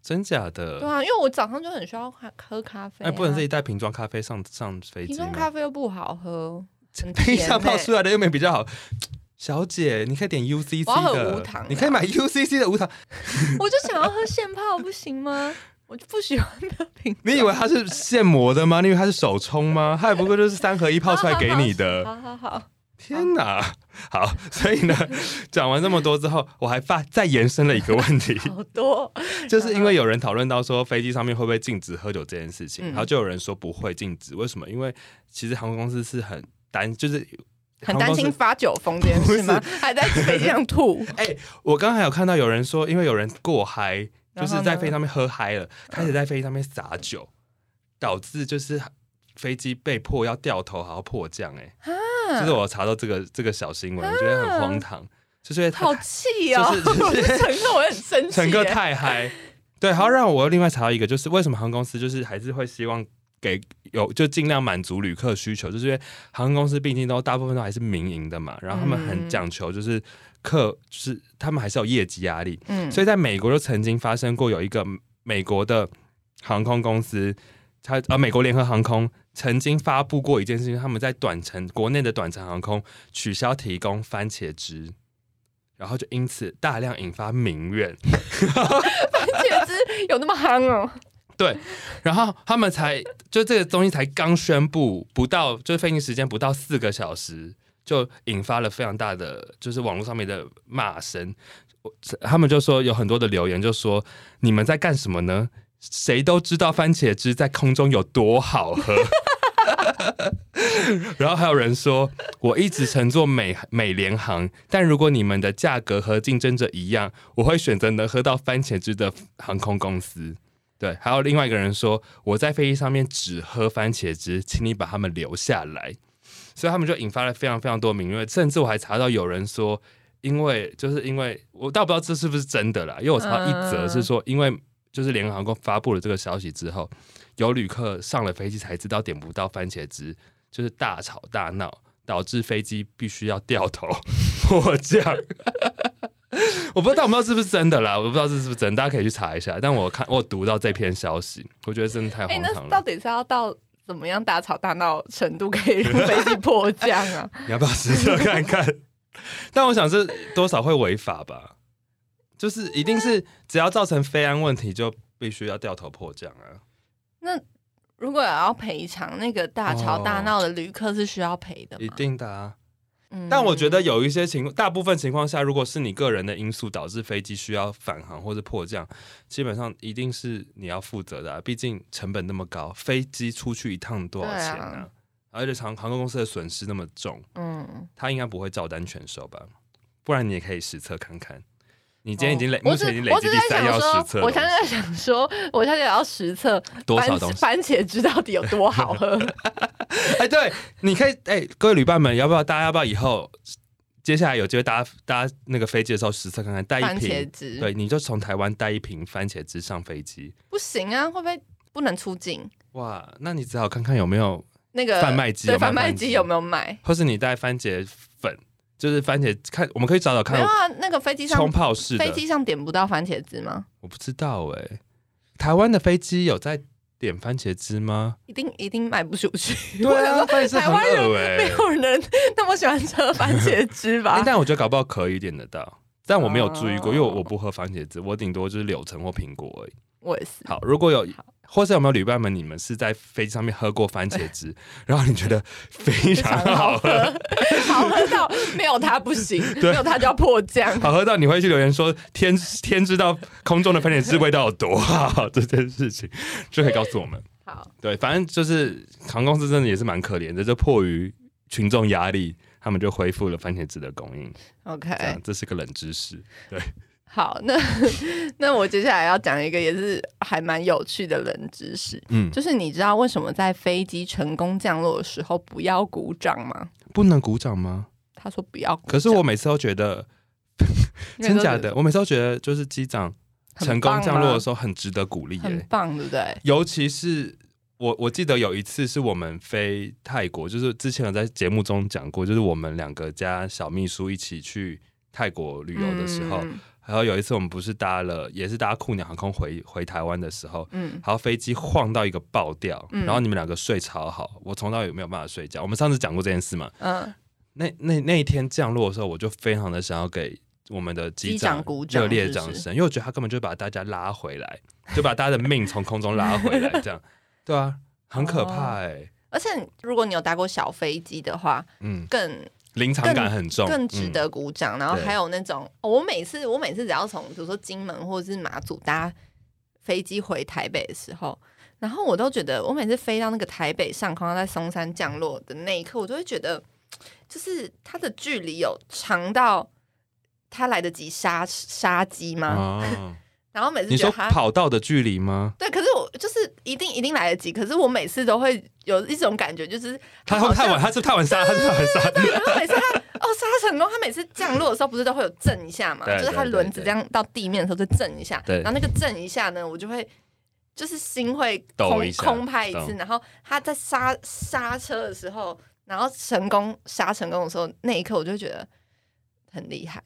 真假的对？啊，因为我早上就很需要喝喝咖啡、啊。哎，不能自己带瓶装咖啡上上飞机瓶装咖？啡又不好喝，很 [LAUGHS] 冰甜欸泡出来的又没比较好。[TSK] 小姐，你可以点 UCC 我要喝的，无糖的你可以买 UCC 的无糖。我就想要喝现泡，不行吗？我就不喜欢喝瓶装。你以为它是现磨的吗？你以为它是手冲吗？它也不过就是三合一泡出来给你的。好好好，天哪！好，所以呢，讲完这么多之后，我还发再延伸了一个问题，[LAUGHS] 好多。就是因为有人讨论到说飞机上面会不会禁止喝酒这件事情，嗯然后就有人说不会禁止，为什么？因为其实航空公司是很担，就是很担心。发酒疯这件事吗？还在飞机上吐。[LAUGHS] 哎、我刚才有看到有人说，因为有人过嗨，就是在飞机上面喝嗨了，开始在飞机上面撒酒，导致就是飞机被迫要掉头，还要迫降、哎、啊就是我查到这个这个小新闻，我觉得很荒唐，就是好气哦！就是 [LAUGHS] 我是乘客，我很生气。[LAUGHS] 乘客太嗨。[LAUGHS] 对，好，让我又另外查到一个，就是为什么航空公司就是还是会希望给有就尽量满足旅客需求，就是因为航空公司毕竟都大部分都还是民营的嘛，然后他们很嗯讲求就是客，就是他们还是有业绩压力，嗯，所以在美国就曾经发生过有一个美国的航空公司，它呃美国联合航空曾经发布过一件事情，他们在短程国内的短程航空取消提供番茄汁。然后就因此大量引发民怨，[LAUGHS] 番茄汁有那么憨哦？对，然后他们才就这个东西才刚宣布不到，就是飞行时间不到四个小时，就引发了非常大的就是网络上面的骂声。他们就说有很多的留言就说你们在干什么呢？谁都知道番茄汁在空中有多好喝。[LAUGHS] 然后还有人说，我一直乘坐美美联航，但如果你们的价格和竞争者一样，我会选择能喝到番茄汁的航空公司。对，还有另外一个人说，我在飞机上面只喝番茄汁，请你把他们留下来。所以他们就引发了非常非常多民怨，甚至我还查到有人说，因为就是因为我倒不知道这是不是真的啦，因为我查到一则是说，因为就是联合航空发布了这个消息之后，有旅客上了飞机才知道点不到番茄汁，就是大吵大闹，导致飞机必须要掉头 [LAUGHS] 迫降。我不知道，我不知道是不是真的啦，我不知道这是不是真的，大家可以去查一下。但我看我读到这篇消息，我觉得真的太，荒唐了。到底是要到怎么样大吵大闹程度可以让飞机迫降啊？[LAUGHS] 你要不要实测看看？[LAUGHS] 但我想是多少会违法吧，就是一定是只要造成飞安问题，就必须要掉头迫降啊。那如果要赔偿，那个大吵大闹的旅客是需要赔的吗？一定的啊。嗯但我觉得有一些情况，大部分情况下，如果是你个人的因素导致飞机需要返航或者迫降，基本上一定是你要负责的、啊。毕竟成本那么高，飞机出去一趟多少钱对啊？啊而且航航空公司的损失那么重，嗯，他应该不会照单全收吧？不然你也可以实测看看。你今天已经累，目前已经累积第三要实测，我现在在想说，我现在要实测番多少东西？番茄汁到底有多好喝？[LAUGHS] 哎，对，你可以哎，各位旅伴们，要不要大家要不要以后接下来有机会搭搭那个飞机的时候实测看看，带一瓶对，你就从台湾带一瓶番茄汁上飞机。不行啊，会不会不能出境？哇，那你只好看看有没有，那个贩卖机贩卖机有没有卖？或是你带番茄粉，就是番茄看，我们可以找找看没有啊，那个飞机上冲泡式的飞，机上点不到番茄汁吗？我不知道哎、台湾的飞机有在点番茄汁吗？一定一定卖不出去。对啊，台湾人没有人那么喜欢吃番茄汁吧 [LAUGHS] 欸？但我觉得搞不好可以点得到，但我没有注意过，哦因为我我不喝番茄汁，我顶多就是柳橙或苹果而已。我也是。好，如果有，或是有没有旅伴们，你们是在飞机上面喝过番茄汁，[LAUGHS] 然后你觉得非常好喝，[LAUGHS] 好喝到没有它不行，没有它就要破降。好喝到你会去留言说天天知道空中的番茄汁味道有多好这件事情，就可以告诉我们。好，对，反正就是航空公司真的也是蛮可怜的，就迫于群众压力，他们就恢复了番茄汁的供应。OK，这样，这是个冷知识。好，那那我接下来要讲一个也是还蛮有趣的冷知识，嗯，就是你知道为什么在飞机成功降落的时候不要鼓掌吗？不能鼓掌吗？他说不要鼓掌，可是我每次都觉得，[LAUGHS] 真假的，我每次都觉得就是机长成功降落的时候候很值得鼓励耶、很棒，对不对？尤其是我我记得有一次是我们飞泰国，就是之前有在节目中讲过，就是我们两个加小秘书一起去泰国旅游的时候，嗯还有有一次我们不是搭了，也是搭酷鸟航空回回台湾的时候。嗯。然后飞机晃到一个爆掉，嗯。然后你们两个睡超好，我从到也没有办法睡觉。我们上次讲过这件事嘛？嗯，那那那一天降落的时候，我就非常的想要给我们的机机长长鼓掌热烈是是掌声，因为我觉得他根本就把大家拉回来，就把大家的命从空中拉回来，这样。[LAUGHS] 对啊，很可怕哎、而且如果你有搭过小飞机的话，嗯，更临场感很重，更值嗯得鼓掌。然后还有那种，哦我每次我每次只要从比如说金门或者是马祖搭飞机回台北的时候，然后我都觉得，我每次飞到那个台北上空，要在松山降落的那一刻，我都会觉得，就是它的距离有长到它来得及杀杀鸡吗？哦，然后每次你说跑道的距离吗？对，可是我就是一定一定来得及，可是我每次都会有一种感觉，就是他会太晚，他是太晚刹，他是太晚刹，然后每次他哦刹成功，他每次降落的时候不是都会有震一下嘛？对就是他轮子这样到地面的时候就震一下，对然后那个震一下呢，我就会就是心会空空拍一次，懂然后他在刹刹车的时候，然后成功刹成功的时候，那一刻我就会觉得很厉害。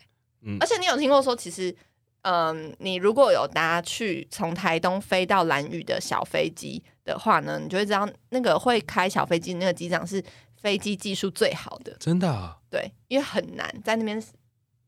嗯而且你有听过说，其实。嗯，你如果有搭去从台东飞到兰屿的小飞机的话呢，你就会知道那个会开小飞机的那个机长是飞机技术最好的。真的啊、对，因为很难，在那边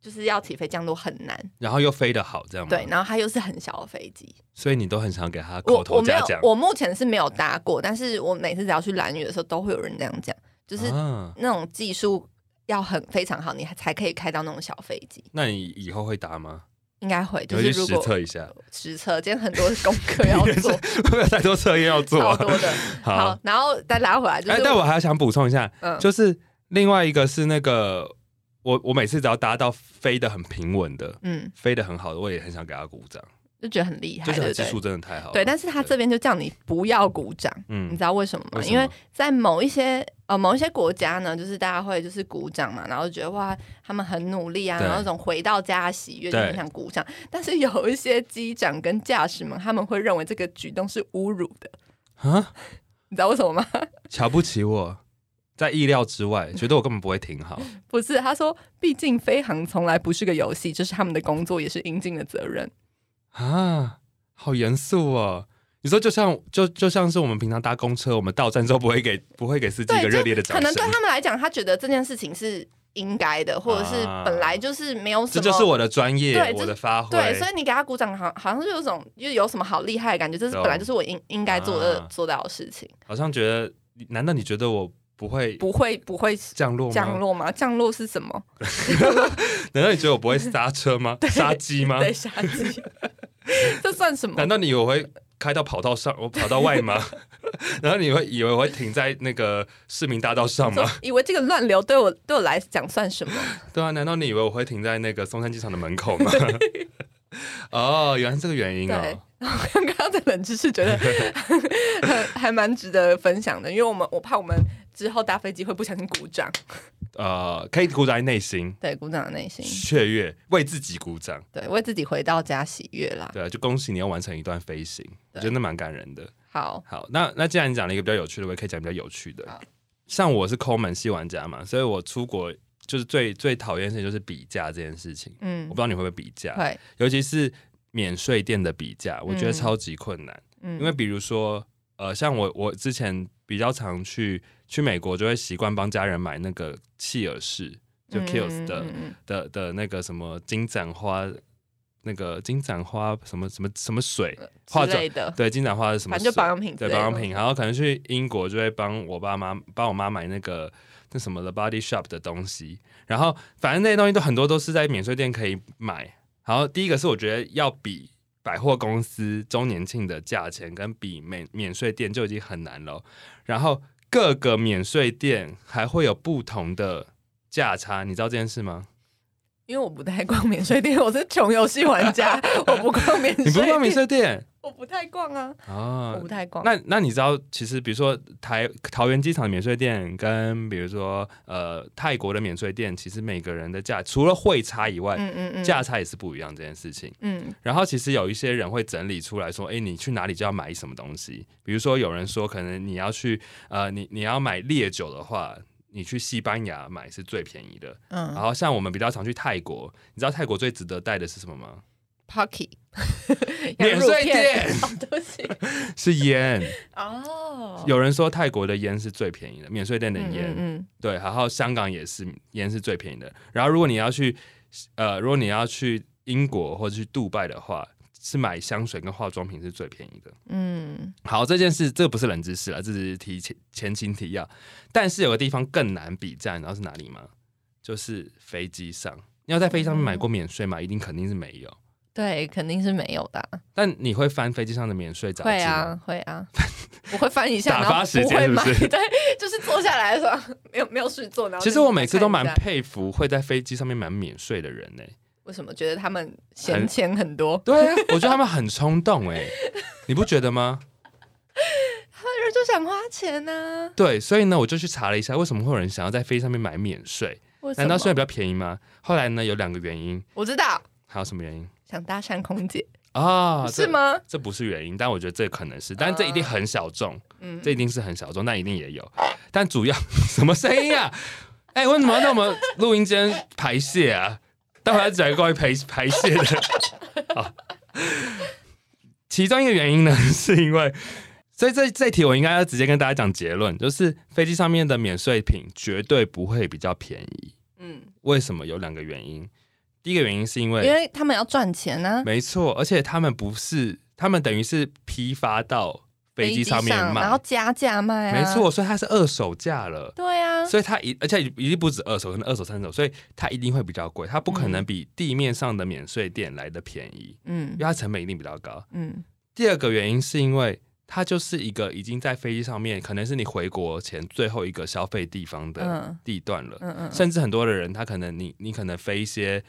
就是要起飞降落很难。然后又飞得好，这样吗？对，，然后它又是很小的飞机。所以你都很想给他口我我没有头嘉奖，，我目前是没有搭过，但是我每次只要去兰屿的时候，都会有人这样讲，就是啊，那种技术要很非常好，你才可以开到那种小飞机。那你以后会搭吗？应该会，就是如果实测一下，实测，今天很多功课要做，会不会有太多测验要做啊？超多的。[LAUGHS] 好。好，，然后再拉回来，就哎，是但我还想补充一下，嗯，就是另外一个是那个，我我每次只要搭到飞得很平稳的，嗯，飞得很好的，我也很想给他鼓掌，就觉得很厉害，就是技术？真的太好了。对，但是他这边就叫你不要鼓掌，嗯你嗯知道为什么吗？因为在某一些呃某一些国家呢，就是大家会就是鼓掌嘛，然后觉得哇他们很努力啊，然后那种回到家的喜悦就很想鼓掌。但是有一些机长跟驾驶们，他们会认为这个举动是侮辱的，啊，[LAUGHS] 你知道为什么吗？瞧不起我，在意料之外，觉得我根本不会停好。[LAUGHS] 不是，他说，毕竟飞行从来不是个游戏，这是他们的工作，也是应尽的责任。啊，好严肃哦。你说就像就就像是我们平常搭公车，我们到站之后不会给不会给司机一个热烈的掌声，可能对他们来讲，他觉得这件事情是应该的，或者是啊本来就是没有什么。这就是我的专业对，我的发挥。对，所以你给他鼓掌，好好像就有种就是有什么好厉害的感觉，这是本来就是我应应该做的、啊做到的事情，好像觉得，难道你觉得我不会不会不会降落吗？降落吗？降落是什么？[LAUGHS] 难道你觉得我不会刹车吗？[LAUGHS] 杀鸡吗？对，杀鸡，[LAUGHS] 这算什么难？道你以为我会开到跑道上，我 [LAUGHS] 跑道外吗？[LAUGHS] 然后你会以为我会停在那个市民大道上吗？以为这个乱流对我对我来讲算什么？对啊，难道你以为我会停在那个松山机场的门口吗？哦，原来是这个原因啊哦。，刚刚的冷知识觉得还还蛮值得分享的，因为我们我怕我们之后搭飞机会不小心鼓掌，[LAUGHS] 呃，可以鼓掌在内心，对，鼓掌的内心，雀跃，为自己鼓掌。对，为自己回到家喜悦啦。对啊，就恭喜你要完成一段飞行，我觉得那蛮感人的。好，好，那那既然你讲了一个比较有趣的，我也可以讲比较有趣的好。像我是抠门系玩家嘛，所以我出国就是最最讨厌的事情就是比价这件事情。嗯我不知道你会不会比价，会，尤其是免税店的比价，我觉得嗯超级困难。嗯因为比如说，呃，像我我之前比较常去去美国，就会习惯帮家人买那个契尔氏，就 Kills 的、的的那个什么金盏花，那个金盏花什么什么什么水，嗯化妆的，对，金盏花是什么水？反正就保养品对保养品，然后可能去英国就会帮我爸妈帮我妈买那个那什么 The Body Shop 的东西，然后反正那些东西都很多都是在免税店可以买。然后第一个是我觉得要比百货公司周年庆的价钱跟比免免税店就已经很难了，然后各个免税店还会有不同的价差，你知道这件事吗？因为我不太逛免税店，我是穷游戏玩家，[LAUGHS] 我不逛免税，你不逛免税，店 [LAUGHS] 我不太逛啊，啊我不？太逛。那那你知道，其实比如说台桃园机场的免税店，跟比如说呃泰国的免税店，其实每个人的价除了汇差以外，嗯嗯嗯，价差也是不一样这件事情。嗯然后其实有一些人会整理出来说，哎，你去哪里就要买什么东西。比如说有人说，可能你要去呃你你要买烈酒的话。你去西班牙买是最便宜的，嗯然嗯后像我们比较常去泰国，你知道泰国最值得带的是什么吗？，Pocky [LAUGHS] 免税店 [LAUGHS] 哦，对不起，[LAUGHS] 是烟。哦，有人说泰国的烟是最便宜的，免税店的嗯烟。嗯对，然后香港也是烟是最便宜的。然后如果你要去呃，如果你要去英国或者去杜拜的话，是买香水跟化妆品是最便宜的。嗯好，这件事这不是冷知识了，这只是提前前情提要。但是有个地方更难比战，然后是哪里吗？就是飞机上。你要在飞机上面买过免税吗？一定肯定是没有。对，肯定是没有的啊，但你会翻飞机上的免税杂志？会啊会啊，[LAUGHS] 我会翻一下，打发时间是不是 [LAUGHS] 对，就是坐下来的时候没有没有事做，然后其实我每次都蛮佩服会在飞机上面买免税的人呢、为什么觉得他们闲钱很多？对啊，我觉得他们很冲动哎、[LAUGHS] 你不觉得吗？他们就想花钱呢、对，所以呢，我就去查了一下，为什么会有人想要在飞机上面买免税？难道是因为比较便宜吗？后来呢，有两个原因，我知道，还有什么原因想搭讪空姐啊？这？是吗？这不是原因，但我觉得这可能是，但这一定很小众，嗯，这一定是很小众，但一定也有。但主要 [LAUGHS] 什么声音啊？哎、为什么要在我们录音间排泄啊？待会要讲一个关于排排泄的。[LAUGHS] 好，[LAUGHS] 其中一个原因呢，是因为，所以这这题我应该要直接跟大家讲结论，就是飞机上面的免税品绝对不会比较便宜。嗯，为什么？有两个原因。第一个原因是因为因为他们要赚钱呢、没错，而且他们不是，他们等于是批发到飞机上面卖，然后加价卖啊，没错，，所以它是二手价了。对啊，所以它一而且一定不止二手，可能二手、三手，所以它一定会比较贵，它不可能比地面上的免税店来的便宜，嗯。因为它成本一定比较高。嗯。第二个原因是因为它就是一个已经在飞机上面，可能是你回国前最后一个消费地方的嗯。地段了，嗯嗯，甚至很多的人他可能你你可能飞一些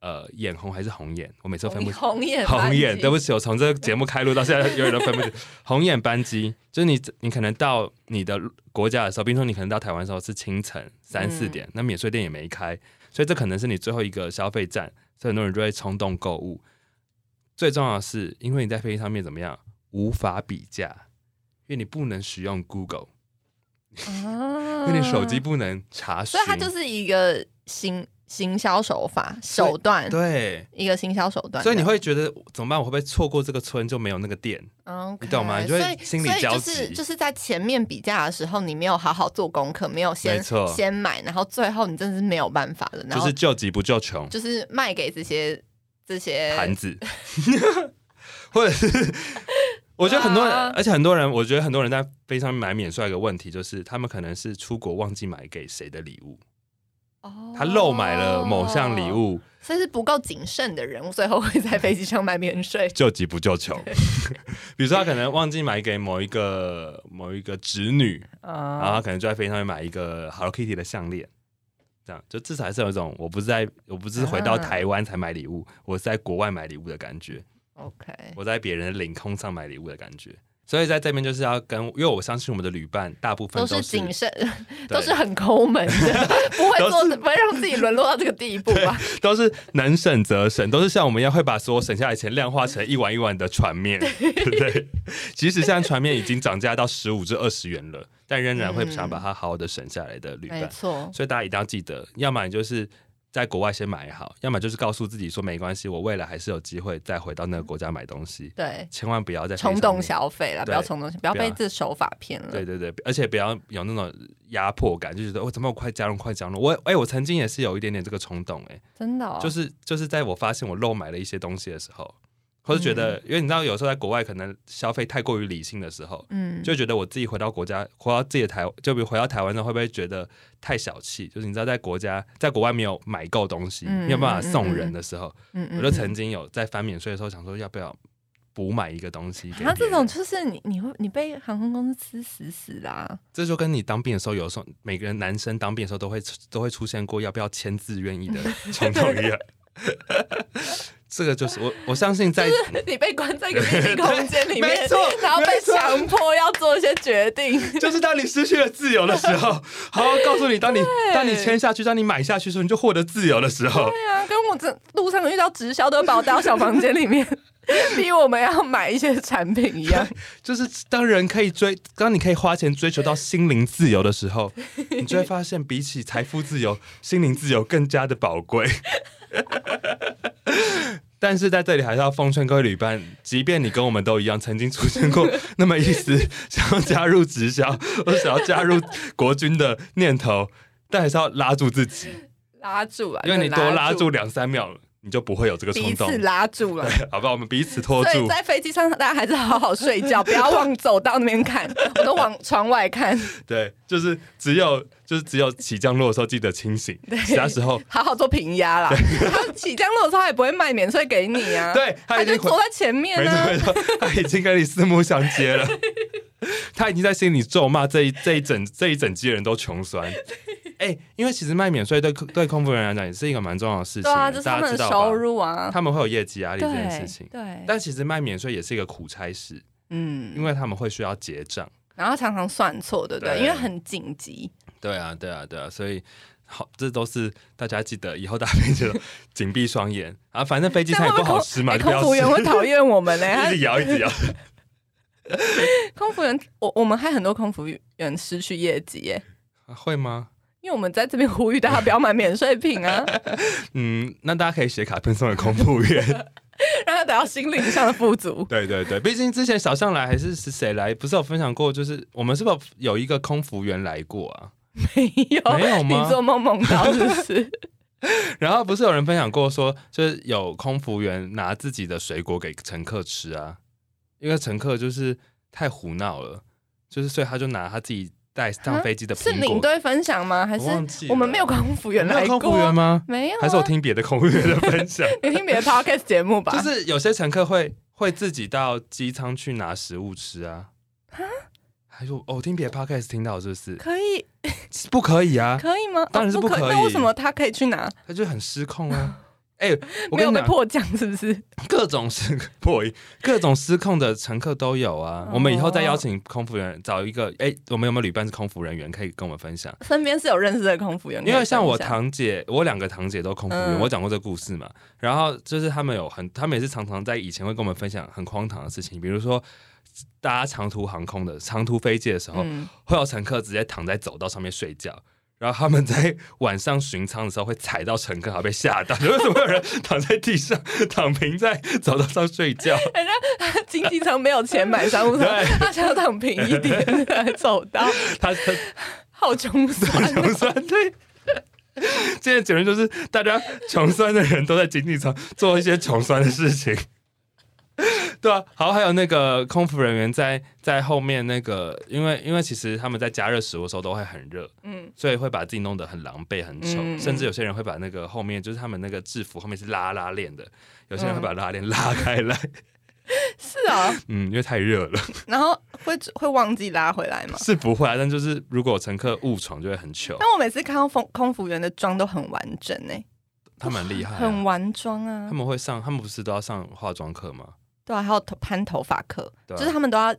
呃眼红还是红眼，我每次都分不清。红眼红眼，对不起，我从这个节目开录到现在，永远都分不清。红眼班机就是你，你可能到你的国家的时候，比如说你可能到台湾的时候是清晨三四点，那免税店也没开，所以这可能是你最后一个消费站，所以很多人就会冲动购物。最重要的是，因为你在飞机上面怎么样，无法比价，因为你不能使用 Google，啊 [LAUGHS] 因为你手机，不能查询，所以它就是一个行行销手法手段，对。一个行销手段，所以你会觉得怎么办？我会不会错过这个村就没有那个店？嗯，你懂吗你就会心里焦急就是就是在前面比价的时候，你没有好好做功课，没有先先买，然后最后你真的是没有办法了，然后就是救急不救穷。就是卖给这些这些盘子，[LAUGHS] [LAUGHS] 或者是我觉得很多人，啊而且很多人，我觉得很多人在飞机上面买免税，有一个问题就是他们可能是出国忘记买给谁的礼物，哦他漏买了某项礼，物，所以是不够谨慎的人，最后会在飞机上买免税。[LAUGHS] 救急不救穷。[LAUGHS] 比如说他可能忘记买给某一个某一个侄女，然后啊他可能就在飞机上面买一个 Hello Kitty 的项链。这样就至少还是有一种我不是在我不是回到啊台湾才买礼物，我是在国外买礼物的感觉。，OK，我在别人的领空上买礼物的感觉。所以在这边就是要跟，因为我相信我们的旅伴大部分都是是谨慎，[LAUGHS] 都是很抠门的，不会做，不会让自己沦落到这个地步吧？都是能省则省，都是像我们一样会把所有省下来的钱量化成一碗一碗的船面，对不对？即使现在船面已经涨价到十五至二十元了，但仍然会想把它好好的省下来的旅伴。没错，所以大家一定要记得，要么你就是在国外先买好，要么就是告诉自己说没关系，我未来还是有机会再回到那个国家买东西。对，千万不要再冲动消费了，不要冲动，不要被这手法骗了。对对对，而且不要有那种压迫感，就觉得我、哦、怎么我快加入快加入。我哎、我曾经也是有一点点这个冲动哎、真的、哦，就是就是在我发现我漏买了一些东西的时候，或是觉得，因为你知道有时候在国外可能消费太过于理性的时候，嗯，就觉得我自己回到国家，回到自己的台，就比如回到台湾之后，会不会觉得太小气？就是你知道，在国家在国外没有买够东西，嗯没有办法送人的时候，我就曾经有在翻免税的时候想说，要不要补买一个东西给别人？他这种就是你，你会你被航空公司吃死死啦、这就跟你当兵的时候，有时候每个人男生当兵的时候都会都会出现过要不要签字愿意的 [LAUGHS] 冲动一样。这个就是我我相信在你被关在一个密闭空间里面没错，[LAUGHS] 然后被强迫要做一些决定。[LAUGHS] 就是当你失去了自由的时候，[LAUGHS] 好好告诉你，当你当你签下去，当你买下去的时候，你就获得自由的时候，对啊，跟我这路上遇到直销都把我带到小房间里面，逼我们要买一些产品一样。就是当人可以追，当你可以花钱追求到心灵自由的时候，你就会发现，比起财富自由，心灵自由更加的宝贵。但是在这里还是要奉劝各位旅伴，即便你跟我们都一样，曾经出现过那么一丝想要加入直销或者想要加入国军的念头，但还是要拉住自己，拉住啊，因为你多拉住住，两三秒，你就不会有这个冲动彼此。拉住了。好吧？我们彼此拖所以住。在飞机上，大家还是好好睡觉，不要往走道那边看，我都往窗外看，[LAUGHS] 对，就是只有就是只有起降落的时候记得清醒，其他时候好好做平压啦。他起降落的时候，他也不会卖免税给你啊。[LAUGHS] 对他已经他就坐在前面没错啊没。错，[LAUGHS] 他已经跟你四目相接了，他已经在心里咒骂这一这一整这一整机的人都穷酸。哎、因为其实卖免税对对空服员来讲也是一个蛮重要的事情，对啊，这是他们的大家知道收入啊。他们会有业绩压力这件事情。对，但其实卖免税也是一个苦差事，嗯，因为他们会需要结账。然后常常算错，对不对？对因为很紧急。对啊，对啊，对啊，所以好，这都是大家记得以后搭飞机紧闭双眼啊，反正飞机餐也不好吃嘛，空服员会吃，讨厌我们呢、[LAUGHS] 他一直摇一直摇。[LAUGHS] 空服员，我我们还很多空服员失去业绩耶，啊会吗？因为我们在这边呼吁大家不要买免税品啊，[LAUGHS] 嗯，那大家可以写卡片送给空服员。[LAUGHS] 让他得到心灵上的富足。[LAUGHS] 对对对，毕竟之前小象来还是是谁来，不是有分享过，就是我们是不是有一个空服员来过啊？[LAUGHS] 没有，没有吗你做梦梦到是不是？然后不是有人分享过说，就是有空服员拿自己的水果给乘客吃啊，因为乘客就是太胡闹了，就是所以他就拿他自己带上飞机的是。领队分享吗？还是我们没有空服员来过？没有空服员吗？没有啊、还是我听别的空服员的分享？[LAUGHS] 你听别的 podcast 节目吧。就是有些乘客会会自己到机舱去拿食物吃啊。还有哦，我听别的 podcast 听到是不是？可以 [LAUGHS] 不可以啊，可以吗？当然是哦不不可以那为什么他可以去拿？他就很失控啊。[LAUGHS] 哎、我没有跟你讲，被迫降是不是？各种失破音，各种失控的乘客都有啊。哦我们以后再邀请空服员，找一个哎、我们有没有旅伴是空服人员，可以跟我们分享？身边是有认识的空服员，因为像我堂姐，我两个堂姐都空服员，嗯我讲过这个故事嘛。然后就是他们有很，他们也是常常在以前会跟我们分享很荒唐的事情，比如说搭长途航空的长途飞机的时候，嗯，会有乘客直接躺在走道上面睡觉。然后他们在晚上巡舱的时候会踩到乘客，还被吓到。[LAUGHS] 为什么有人躺在地上躺平在走道上睡觉？经济舱没有钱买商务舱对，他想要躺平一点 [LAUGHS] 来走到，他他好穷酸哦。[LAUGHS] 穷酸对。今天的结论就是，大家穷酸的人都在经济舱做一些穷酸的事情。对啊，好，还有那个空服人员在在后面那个，因为因为其实他们在加热食物的时候都会很热，嗯，所以会把自己弄得很狼狈、很丑，甚至有些人会把那个后面就是他们那个制服后面是拉拉链的，有些人嗯会把拉链拉开来，是啊，[LAUGHS] 嗯，因为太热了，然后会会忘记拉回来吗。是不会啊，但就是如果乘客误闯就会很糗，但我每次看到空空服员的妆都很完整哎、他蛮厉害、啊，很完妆啊。他。们会上，他们不是都要上化妆课吗？对啊，还有头盘头发课，对啊就是他们都要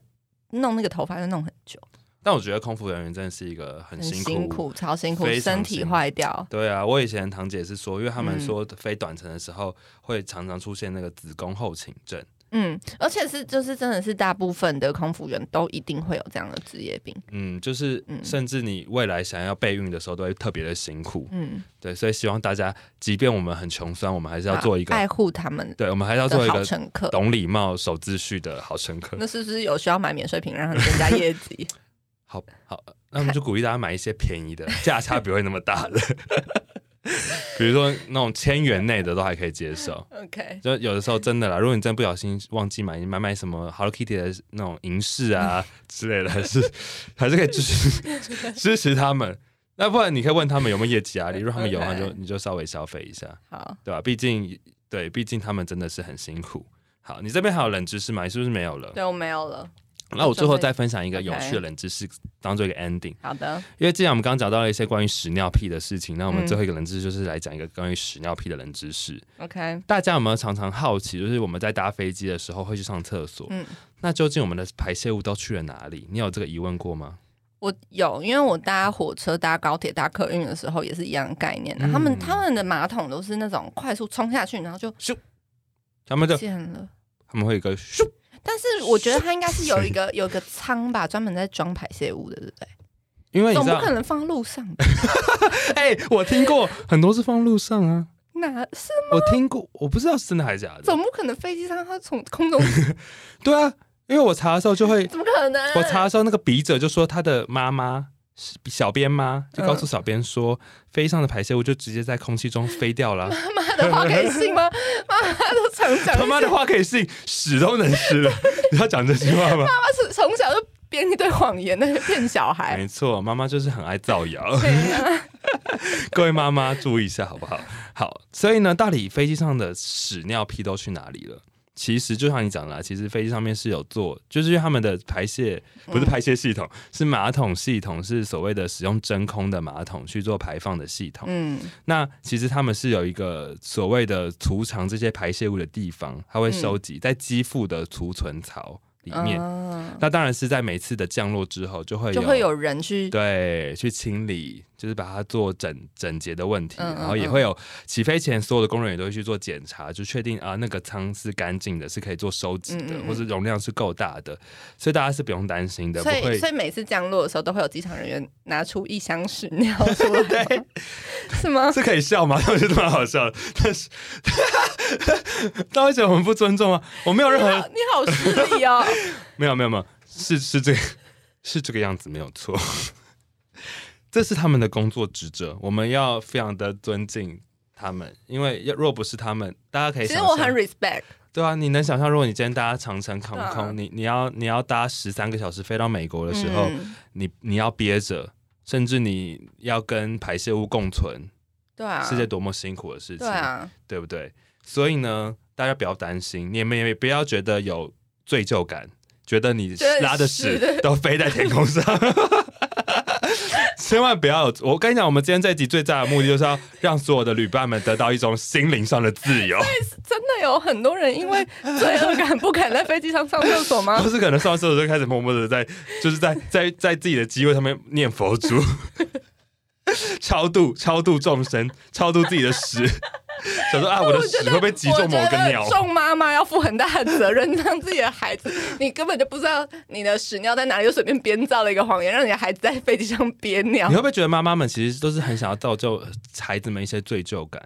弄那个头发要弄很久，但我觉得空服人员真的是一个很很辛苦。辛苦，超辛苦，非常身体辛苦坏掉。对啊，我以前堂姐是说，因为他们嗯说飞短程的时候会常常出现那个子宫后倾症。嗯，而且是就是真的是大部分的空服员都一定会有这样的职业病。嗯，就是嗯甚至你未来想要备孕的时候，都会特别的辛苦。嗯，对，所以希望大家，即便我们很穷酸，我们还是要做一个，爱护他们对，我们还是要做一个乘客。懂礼貌、守秩序的好乘客。那是不是有需要买免税品让他们增加业绩？[LAUGHS] 好好，那我们就鼓励大家买一些便宜的，价差不会那么大的，[LAUGHS] 比如说那种千元内的都还可以接受。OK，就有的时候真的啦，如果你真不小心忘记买，你买买什么 Hello Kitty 的那种银饰啊 [LAUGHS] 之类的，还是还是可以支持 [LAUGHS] 支持他们。那不然你可以问他们有没有业绩压力，如果他们有的话，就你就稍微消费一下，好，对吧？毕竟对，毕竟他们真的是很辛苦。好，你这边还有冷知识吗？你是不是没有了？对我没有了。那我最后再分享一个有趣的冷知识，当做一个 ending。好的，因为既然我们刚刚讲到了一些关于屎尿屁的事情，那我们嗯最后一个冷知识就是来讲一个关于屎尿屁的冷知识。OK，大家有没有常常好奇，就是我们在搭飞机的时候会去上厕所，嗯，那究竟我们的排泄物都去了哪里？你有这个疑问过吗？我有，因为我搭火车、搭高铁、搭客运的时候也是一样的概念的。他们嗯他们的马桶都是那种快速冲下去，然后就咻他们就见了。他们会有一个咻，但是我觉得它应该是有一个有一个仓吧，专门在装排泄物的，对不对？因为总不可，能放路上吧？[LAUGHS] 哎、我听过很多是放路上啊，哪是？我听过，我不知道是真的还是假的。总不可能飞机上它从空中？[LAUGHS] 对啊，因为我查的时候就会，[LAUGHS] 怎么可能？我查的时候那个笔者就说他的妈妈。是小编吗？就告诉小编说，飞机上的排泄物就直接在空气中飞掉了。[LAUGHS] 妈妈的话可以信吗？[LAUGHS] 妈妈都常讲，他妈的话可以信，屎都能吃了。[LAUGHS] 你要讲这句话吗？妈妈是从小就编一堆谎言，那个骗小孩。没错，妈妈就是很爱造谣。各位妈妈注意一下好不好？好，所以呢，到底飞机上的屎尿屁都去哪里了？其实就像你讲的啦，其实飞机上面是有做，就是因为他们的排泄不是排泄系统，是马桶系统，是所谓的使用真空的马桶去做排放的系统。嗯那其实他们是有一个所谓的储藏这些排泄物的地方，它会收集在机腹的储存槽里面。嗯那当然是在每次的降落之后，就会就会有人去对去清理，就是把它做整整洁的问题，嗯嗯然后也会有起飞前所有的工人也都会去做检查，就确定啊那个舱是干净的，是可以做收集的，或者容量是够大的，所以大家是不用担心的，所以，会所以每次降落的时候，都会有机场人员拿出一箱屎尿出来吗，[LAUGHS] [LAUGHS] 是吗？是可以笑吗？[LAUGHS] 我觉得蛮好笑的，但是大家会觉得我们不尊重吗？我没有任何，你好失礼哦。没有没有没有，是是这个是这个样子，没有错。这是他们的工作职责，我们要非常的尊敬他们，因为要若不是他们，大家可以其实我很 respect，对啊，你能想象，如果你今天搭长城航空，啊你你要你要搭十三个小时飞到美国的时候，嗯。你你要憋着，甚至你要跟排泄物共存，对啊，是件多么辛苦的事情，对啊，对不对？所以呢，大家不要担心，你们也不要觉得有罪疚感，觉得你拉的屎都飞在天空上。[LAUGHS] 千万不要有！我跟你讲，我们今天这一集最大的目的就是要让所有的旅伴们得到一种心灵上的自由。真的有很多人因为罪恶感不敢在飞机上上厕所吗不？是可能上完厕所就开始默默的在，就是在在在自己的机位上面念佛珠，[LAUGHS] [LAUGHS] 超度超度众生，[LAUGHS] 超度自己的屎，[LAUGHS] 想说啊，我的屎会不会击中某个鸟我觉得？众妈妈要负很大的责任，让自己的孩子，你根本就不知道你的屎尿在哪里，就随便编造了一个谎言，让你的孩子在飞机上憋尿你会。不会觉得妈妈们其实都是很想要造就孩子们一些罪疚感？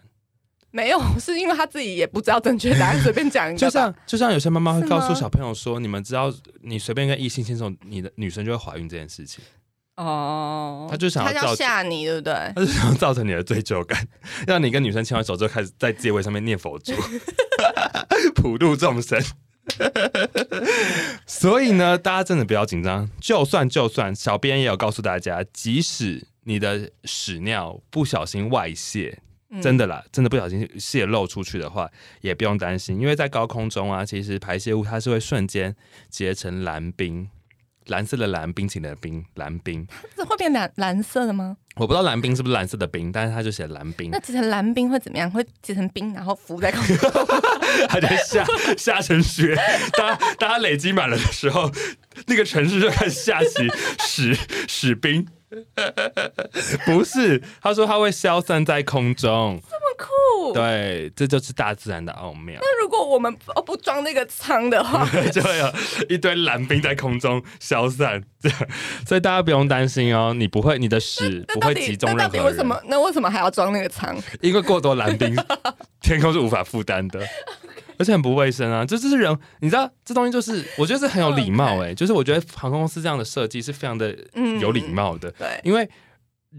没有，是因为他自己也不知道正确答案，随便讲一个。就像就像有些妈妈会告诉小朋友说，你们知道，你随便跟异性牵手，你的女生就会怀孕这件事情，哦，他就想要他要吓你，对不对？他就想要造成你的罪疚感，让你跟女生牵完手之后开始在自己位上面念佛珠，[LAUGHS] 普度众生。所以呢，大家真的不要紧张，就算就算，小编也有告诉大家，即使你的屎尿不小心外泄，嗯真的啦，真的不小心泄露出去的话，也不用担心，因为在高空中啊，其实排泄物它是会瞬间结成蓝冰，蓝色的蓝，冰淇淋的冰，蓝冰。这会变蓝蓝色的吗？我不知道蓝冰是不是蓝色的冰，但是他就写蓝冰那，结成蓝冰会怎么样？会结成冰，然后浮在空中。[LAUGHS] 还在下下成雪。当当它累积满了的时候，那个城市就开始下起屎 [LAUGHS] 屎冰。[LAUGHS] 不是，他说它会消散在空中。酷。对，这就是大自然的奥妙。那如果我们不不装那个舱的话，[LAUGHS] 就会有一堆蓝冰在空中消散，这样，所以大家不用担心哦，你不会，你的屎不会集中任何那到底为什，么？那为什么还要装那个舱？因为过多蓝冰，[LAUGHS] 天空是无法负担的。而且很不卫生啊！这就是人，你知道这东西就是，我觉得是很有礼貌哎、就是我觉得航空公司这样的设计是非常的嗯有礼貌的，对因为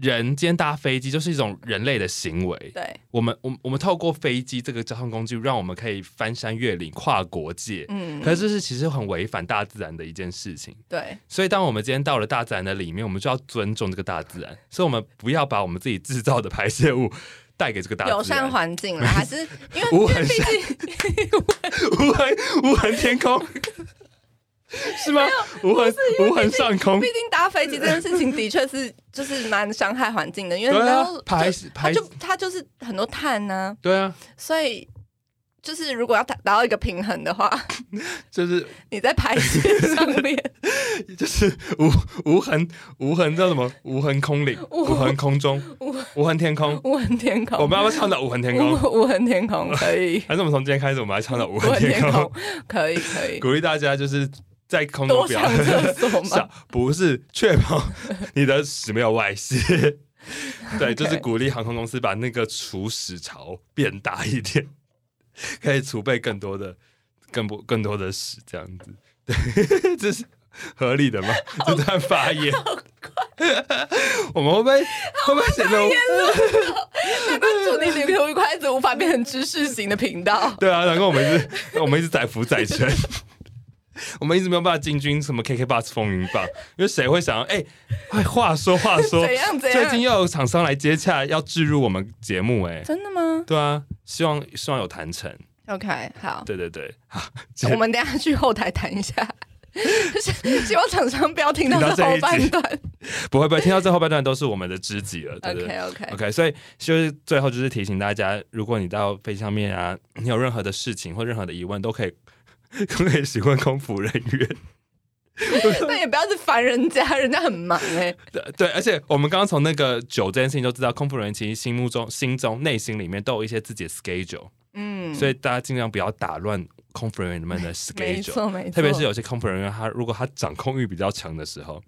人今天搭飞机就是一种人类的行为，对，我们我们我们透过飞机这个交通工具，让我们可以翻山越岭、跨国界。嗯，可是这是其实很违反大自然的一件事情，对，所以当我们今天到了大自然的里面，我们就要尊重这个大自然，所以我们不要把我们自己制造的排泄物带给这个大自然。友善环境了，还是因为 [LAUGHS] 无痕毕竟 [LAUGHS] 无痕无痕天空，[LAUGHS] 是吗？无痕无痕上空毕，竟搭飞机这件事情的确是就是蛮伤害环境的，因为对啊然后排排就它就是很多碳呢、对啊，所以就是如果要达达到一个平衡的话，[LAUGHS] 就是你在排泄上面，[LAUGHS] 就是无无痕无痕叫什么？无痕空领，无痕空中，无无痕天空。无痕天空，我们要不要唱到无痕天空？无无痕天空可以，还是我们从今天开始，我们来唱到无无痕天空？可以可以，鼓励大家就是在空中多不要上？不是确保你的屎没有外泄。[LAUGHS] 对，就是鼓励航空公司把那个除屎槽变大一点，[LAUGHS] 可以储备更多的、更不更多的屎，这样子。对，[LAUGHS] 这是合理的吗？这段发言，我们会不会会不会显得我？祝你旅途愉快，一直无法变成知识型的频道。对啊，然后我们一直我们一直载浮载沉，[LAUGHS] 我们一直没有办法进军什么 KK Bus 风云榜，因为谁会想要？哎、哎，话说话说，[LAUGHS] 怎样怎样最近又有厂商来接洽，要置入我们节目、哎，真的吗对啊，希望希望有谈成，？OK，好，对对对，[LAUGHS] 好，我们等下去后台谈一下。希望厂商不要听到这后半段。不会不会，听到这后半段都是我们的知己了，对不对 OK OK，OK，所以就是最后就是提醒大家，如果你到飞机上面啊，你有任何的事情或任何的疑问，都可以都可以询问空服人员。[LAUGHS] 但也不要去烦人家，人家很忙哎、[LAUGHS] 对对，而且我们刚刚从那个酒这件事情就知道，空服人员其实心目中、心中、内心里面都有一些自己的 schedule，、嗯，所以大家尽量不要打乱空服人员们的 [LAUGHS] schedule。特别是有些空服人员，他如果他掌控欲比较强的时候，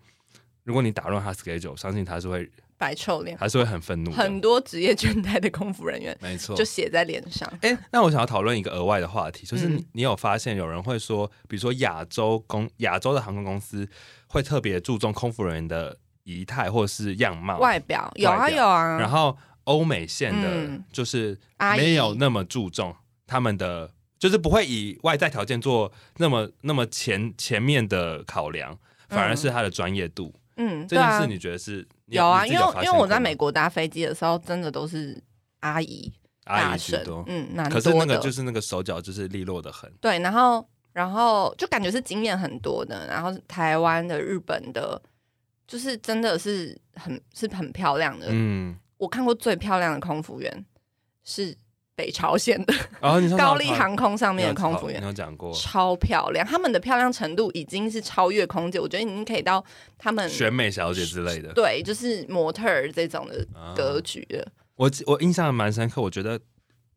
如果你打乱他 schedule，相信他是会白臭脸，还是会很愤怒。很多职业倦怠的空服人员没错。就，写在脸上。哎、那我想要讨论一个额外的话题，就是你,、有发现有人会说，比如说亚洲公亚洲的航空公司会特别注重空服人员的仪态或是样貌，外表有啊有啊，然后欧美线的嗯。就是没有那么注重他们的，就是不会以外在条件做那么那么前前面的考量，反而是他的专业度。嗯，对啊这件事，你觉得是？有啊，因为因为我在美国搭飞机的时候，真的都是阿姨阿大婶姨居多，，嗯，蛮可是那个。就是那个手脚就是利落的很。对，然后然后就感觉是经验很多的，然后台湾的、日本的，就是真的是很是很漂亮的。嗯，我看过最漂亮的空服员是北朝鲜的高丽航空上面的空服你员，有讲过。超漂亮，他们的漂亮程度已经是超越空姐，我觉得已经可以到他们选美小姐之类的。对，就是模特儿这种的啊。格局了。我我印象蛮深刻，我觉得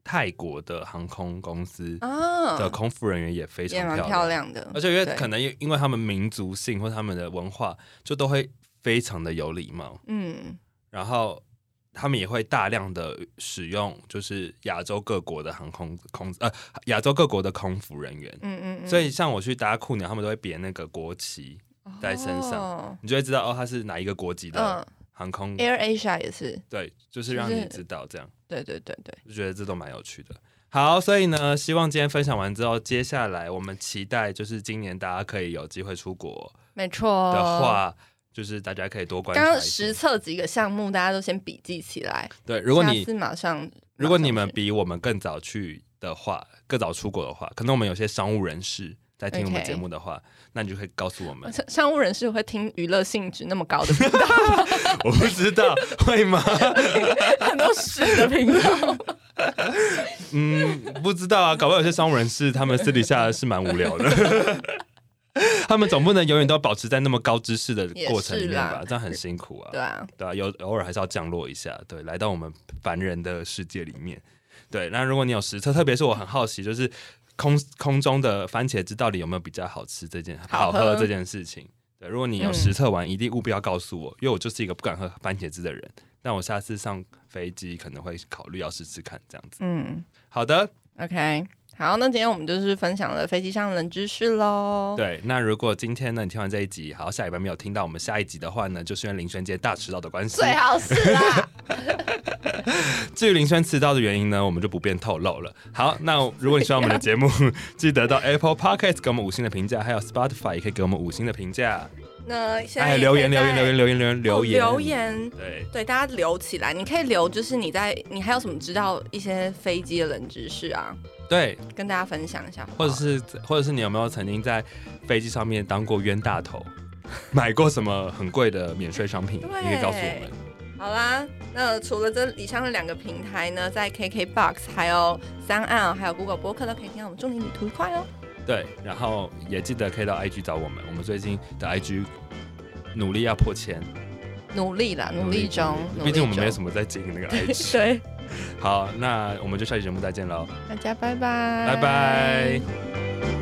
泰国的航空公司啊，的空服人员也非常漂漂亮的，而且因为可能因因为他们民族性或他们的文化，就都会非常的有礼貌，嗯。然后他们也会大量的使用就是亚洲各国的航空空呃亚洲各国的空服人员，嗯嗯嗯，所以像我去搭酷鸟，他们都会别那个国旗，在身上哦。你就会知道哦，他是哪一个国籍的嗯。航空，，Air Asia 也是，对，就是让你知道这样。对对对对，就觉得这都蛮有趣的。好，所以呢，希望今天分享完之后，接下来我们期待就是今年大家可以有机会出国没错。的话，就是大家可以多观察一些刚刚实。测几个项目，大家都先笔记起来。对，如果你下次马上，如果你们比我们更早去的话，更早出国的话，可能我们有些商务人士在听我们节目的话那你就可以告诉我们。商商务人士会听娱乐性质那么高的频道，[LAUGHS] 我不知道会吗？[LAUGHS] 很多屎的频道。嗯，不知道啊，搞不好有些商务人士他们私底下是蛮无聊的。[LAUGHS] 他们总不能永远都保持在那么高知识的过程里面吧？这样很辛苦啊。对啊，对啊，有偶尔还是要降落一下，对，来到我们凡人的世界里面。对，那如果你有实测，特别是我很好奇，就是空空中的番茄汁到底有没有比较好吃这件好喝这件事情。对，如果你有嗯实测完，一定务必要告诉我，因为我就是一个不敢喝番茄汁的人。但我下次上飞机可能会考虑要试试看这样子。嗯好的，，OK，好，那今天我们就是分享了飞机上冷知识喽。对，那如果今天呢你听完这一集，好，下礼拜没有听到我们下一集的话呢，就是因为林轩杰大迟到的关系。最好是啦。[LAUGHS] 至于林轩迟到的原因呢，我们就不便透露了。好，那如果你喜欢我们的节目，[LAUGHS] 记得到 Apple Podcast 给我们五星的评价，还有 Spotify 也可以给我们五星的评价。那现在哎，留言留言留言留言留言留哦言留言。对对，大家留起来，你可以留，就是你在你还有什么知道一些飞机的冷知识啊，对，跟大家分享一下或者是或者是你有没有曾经在飞机上面当过冤大头，[LAUGHS] 买过什么很贵的免税商品？你可以告诉我们。好啦，那除了这以上的两个平台呢，在 KKBOX、还有三岸、还有 Google 播客都可以听到我们祝你旅途愉快哦。对，然后也记得可以到 IG 找我们，我们最近的 IG 努力要破千，努力啦，努力中，毕竟我们没有什么在经营那个 [LAUGHS] IG。对，好，那我们就下期节目再见喽，大家拜拜，拜拜。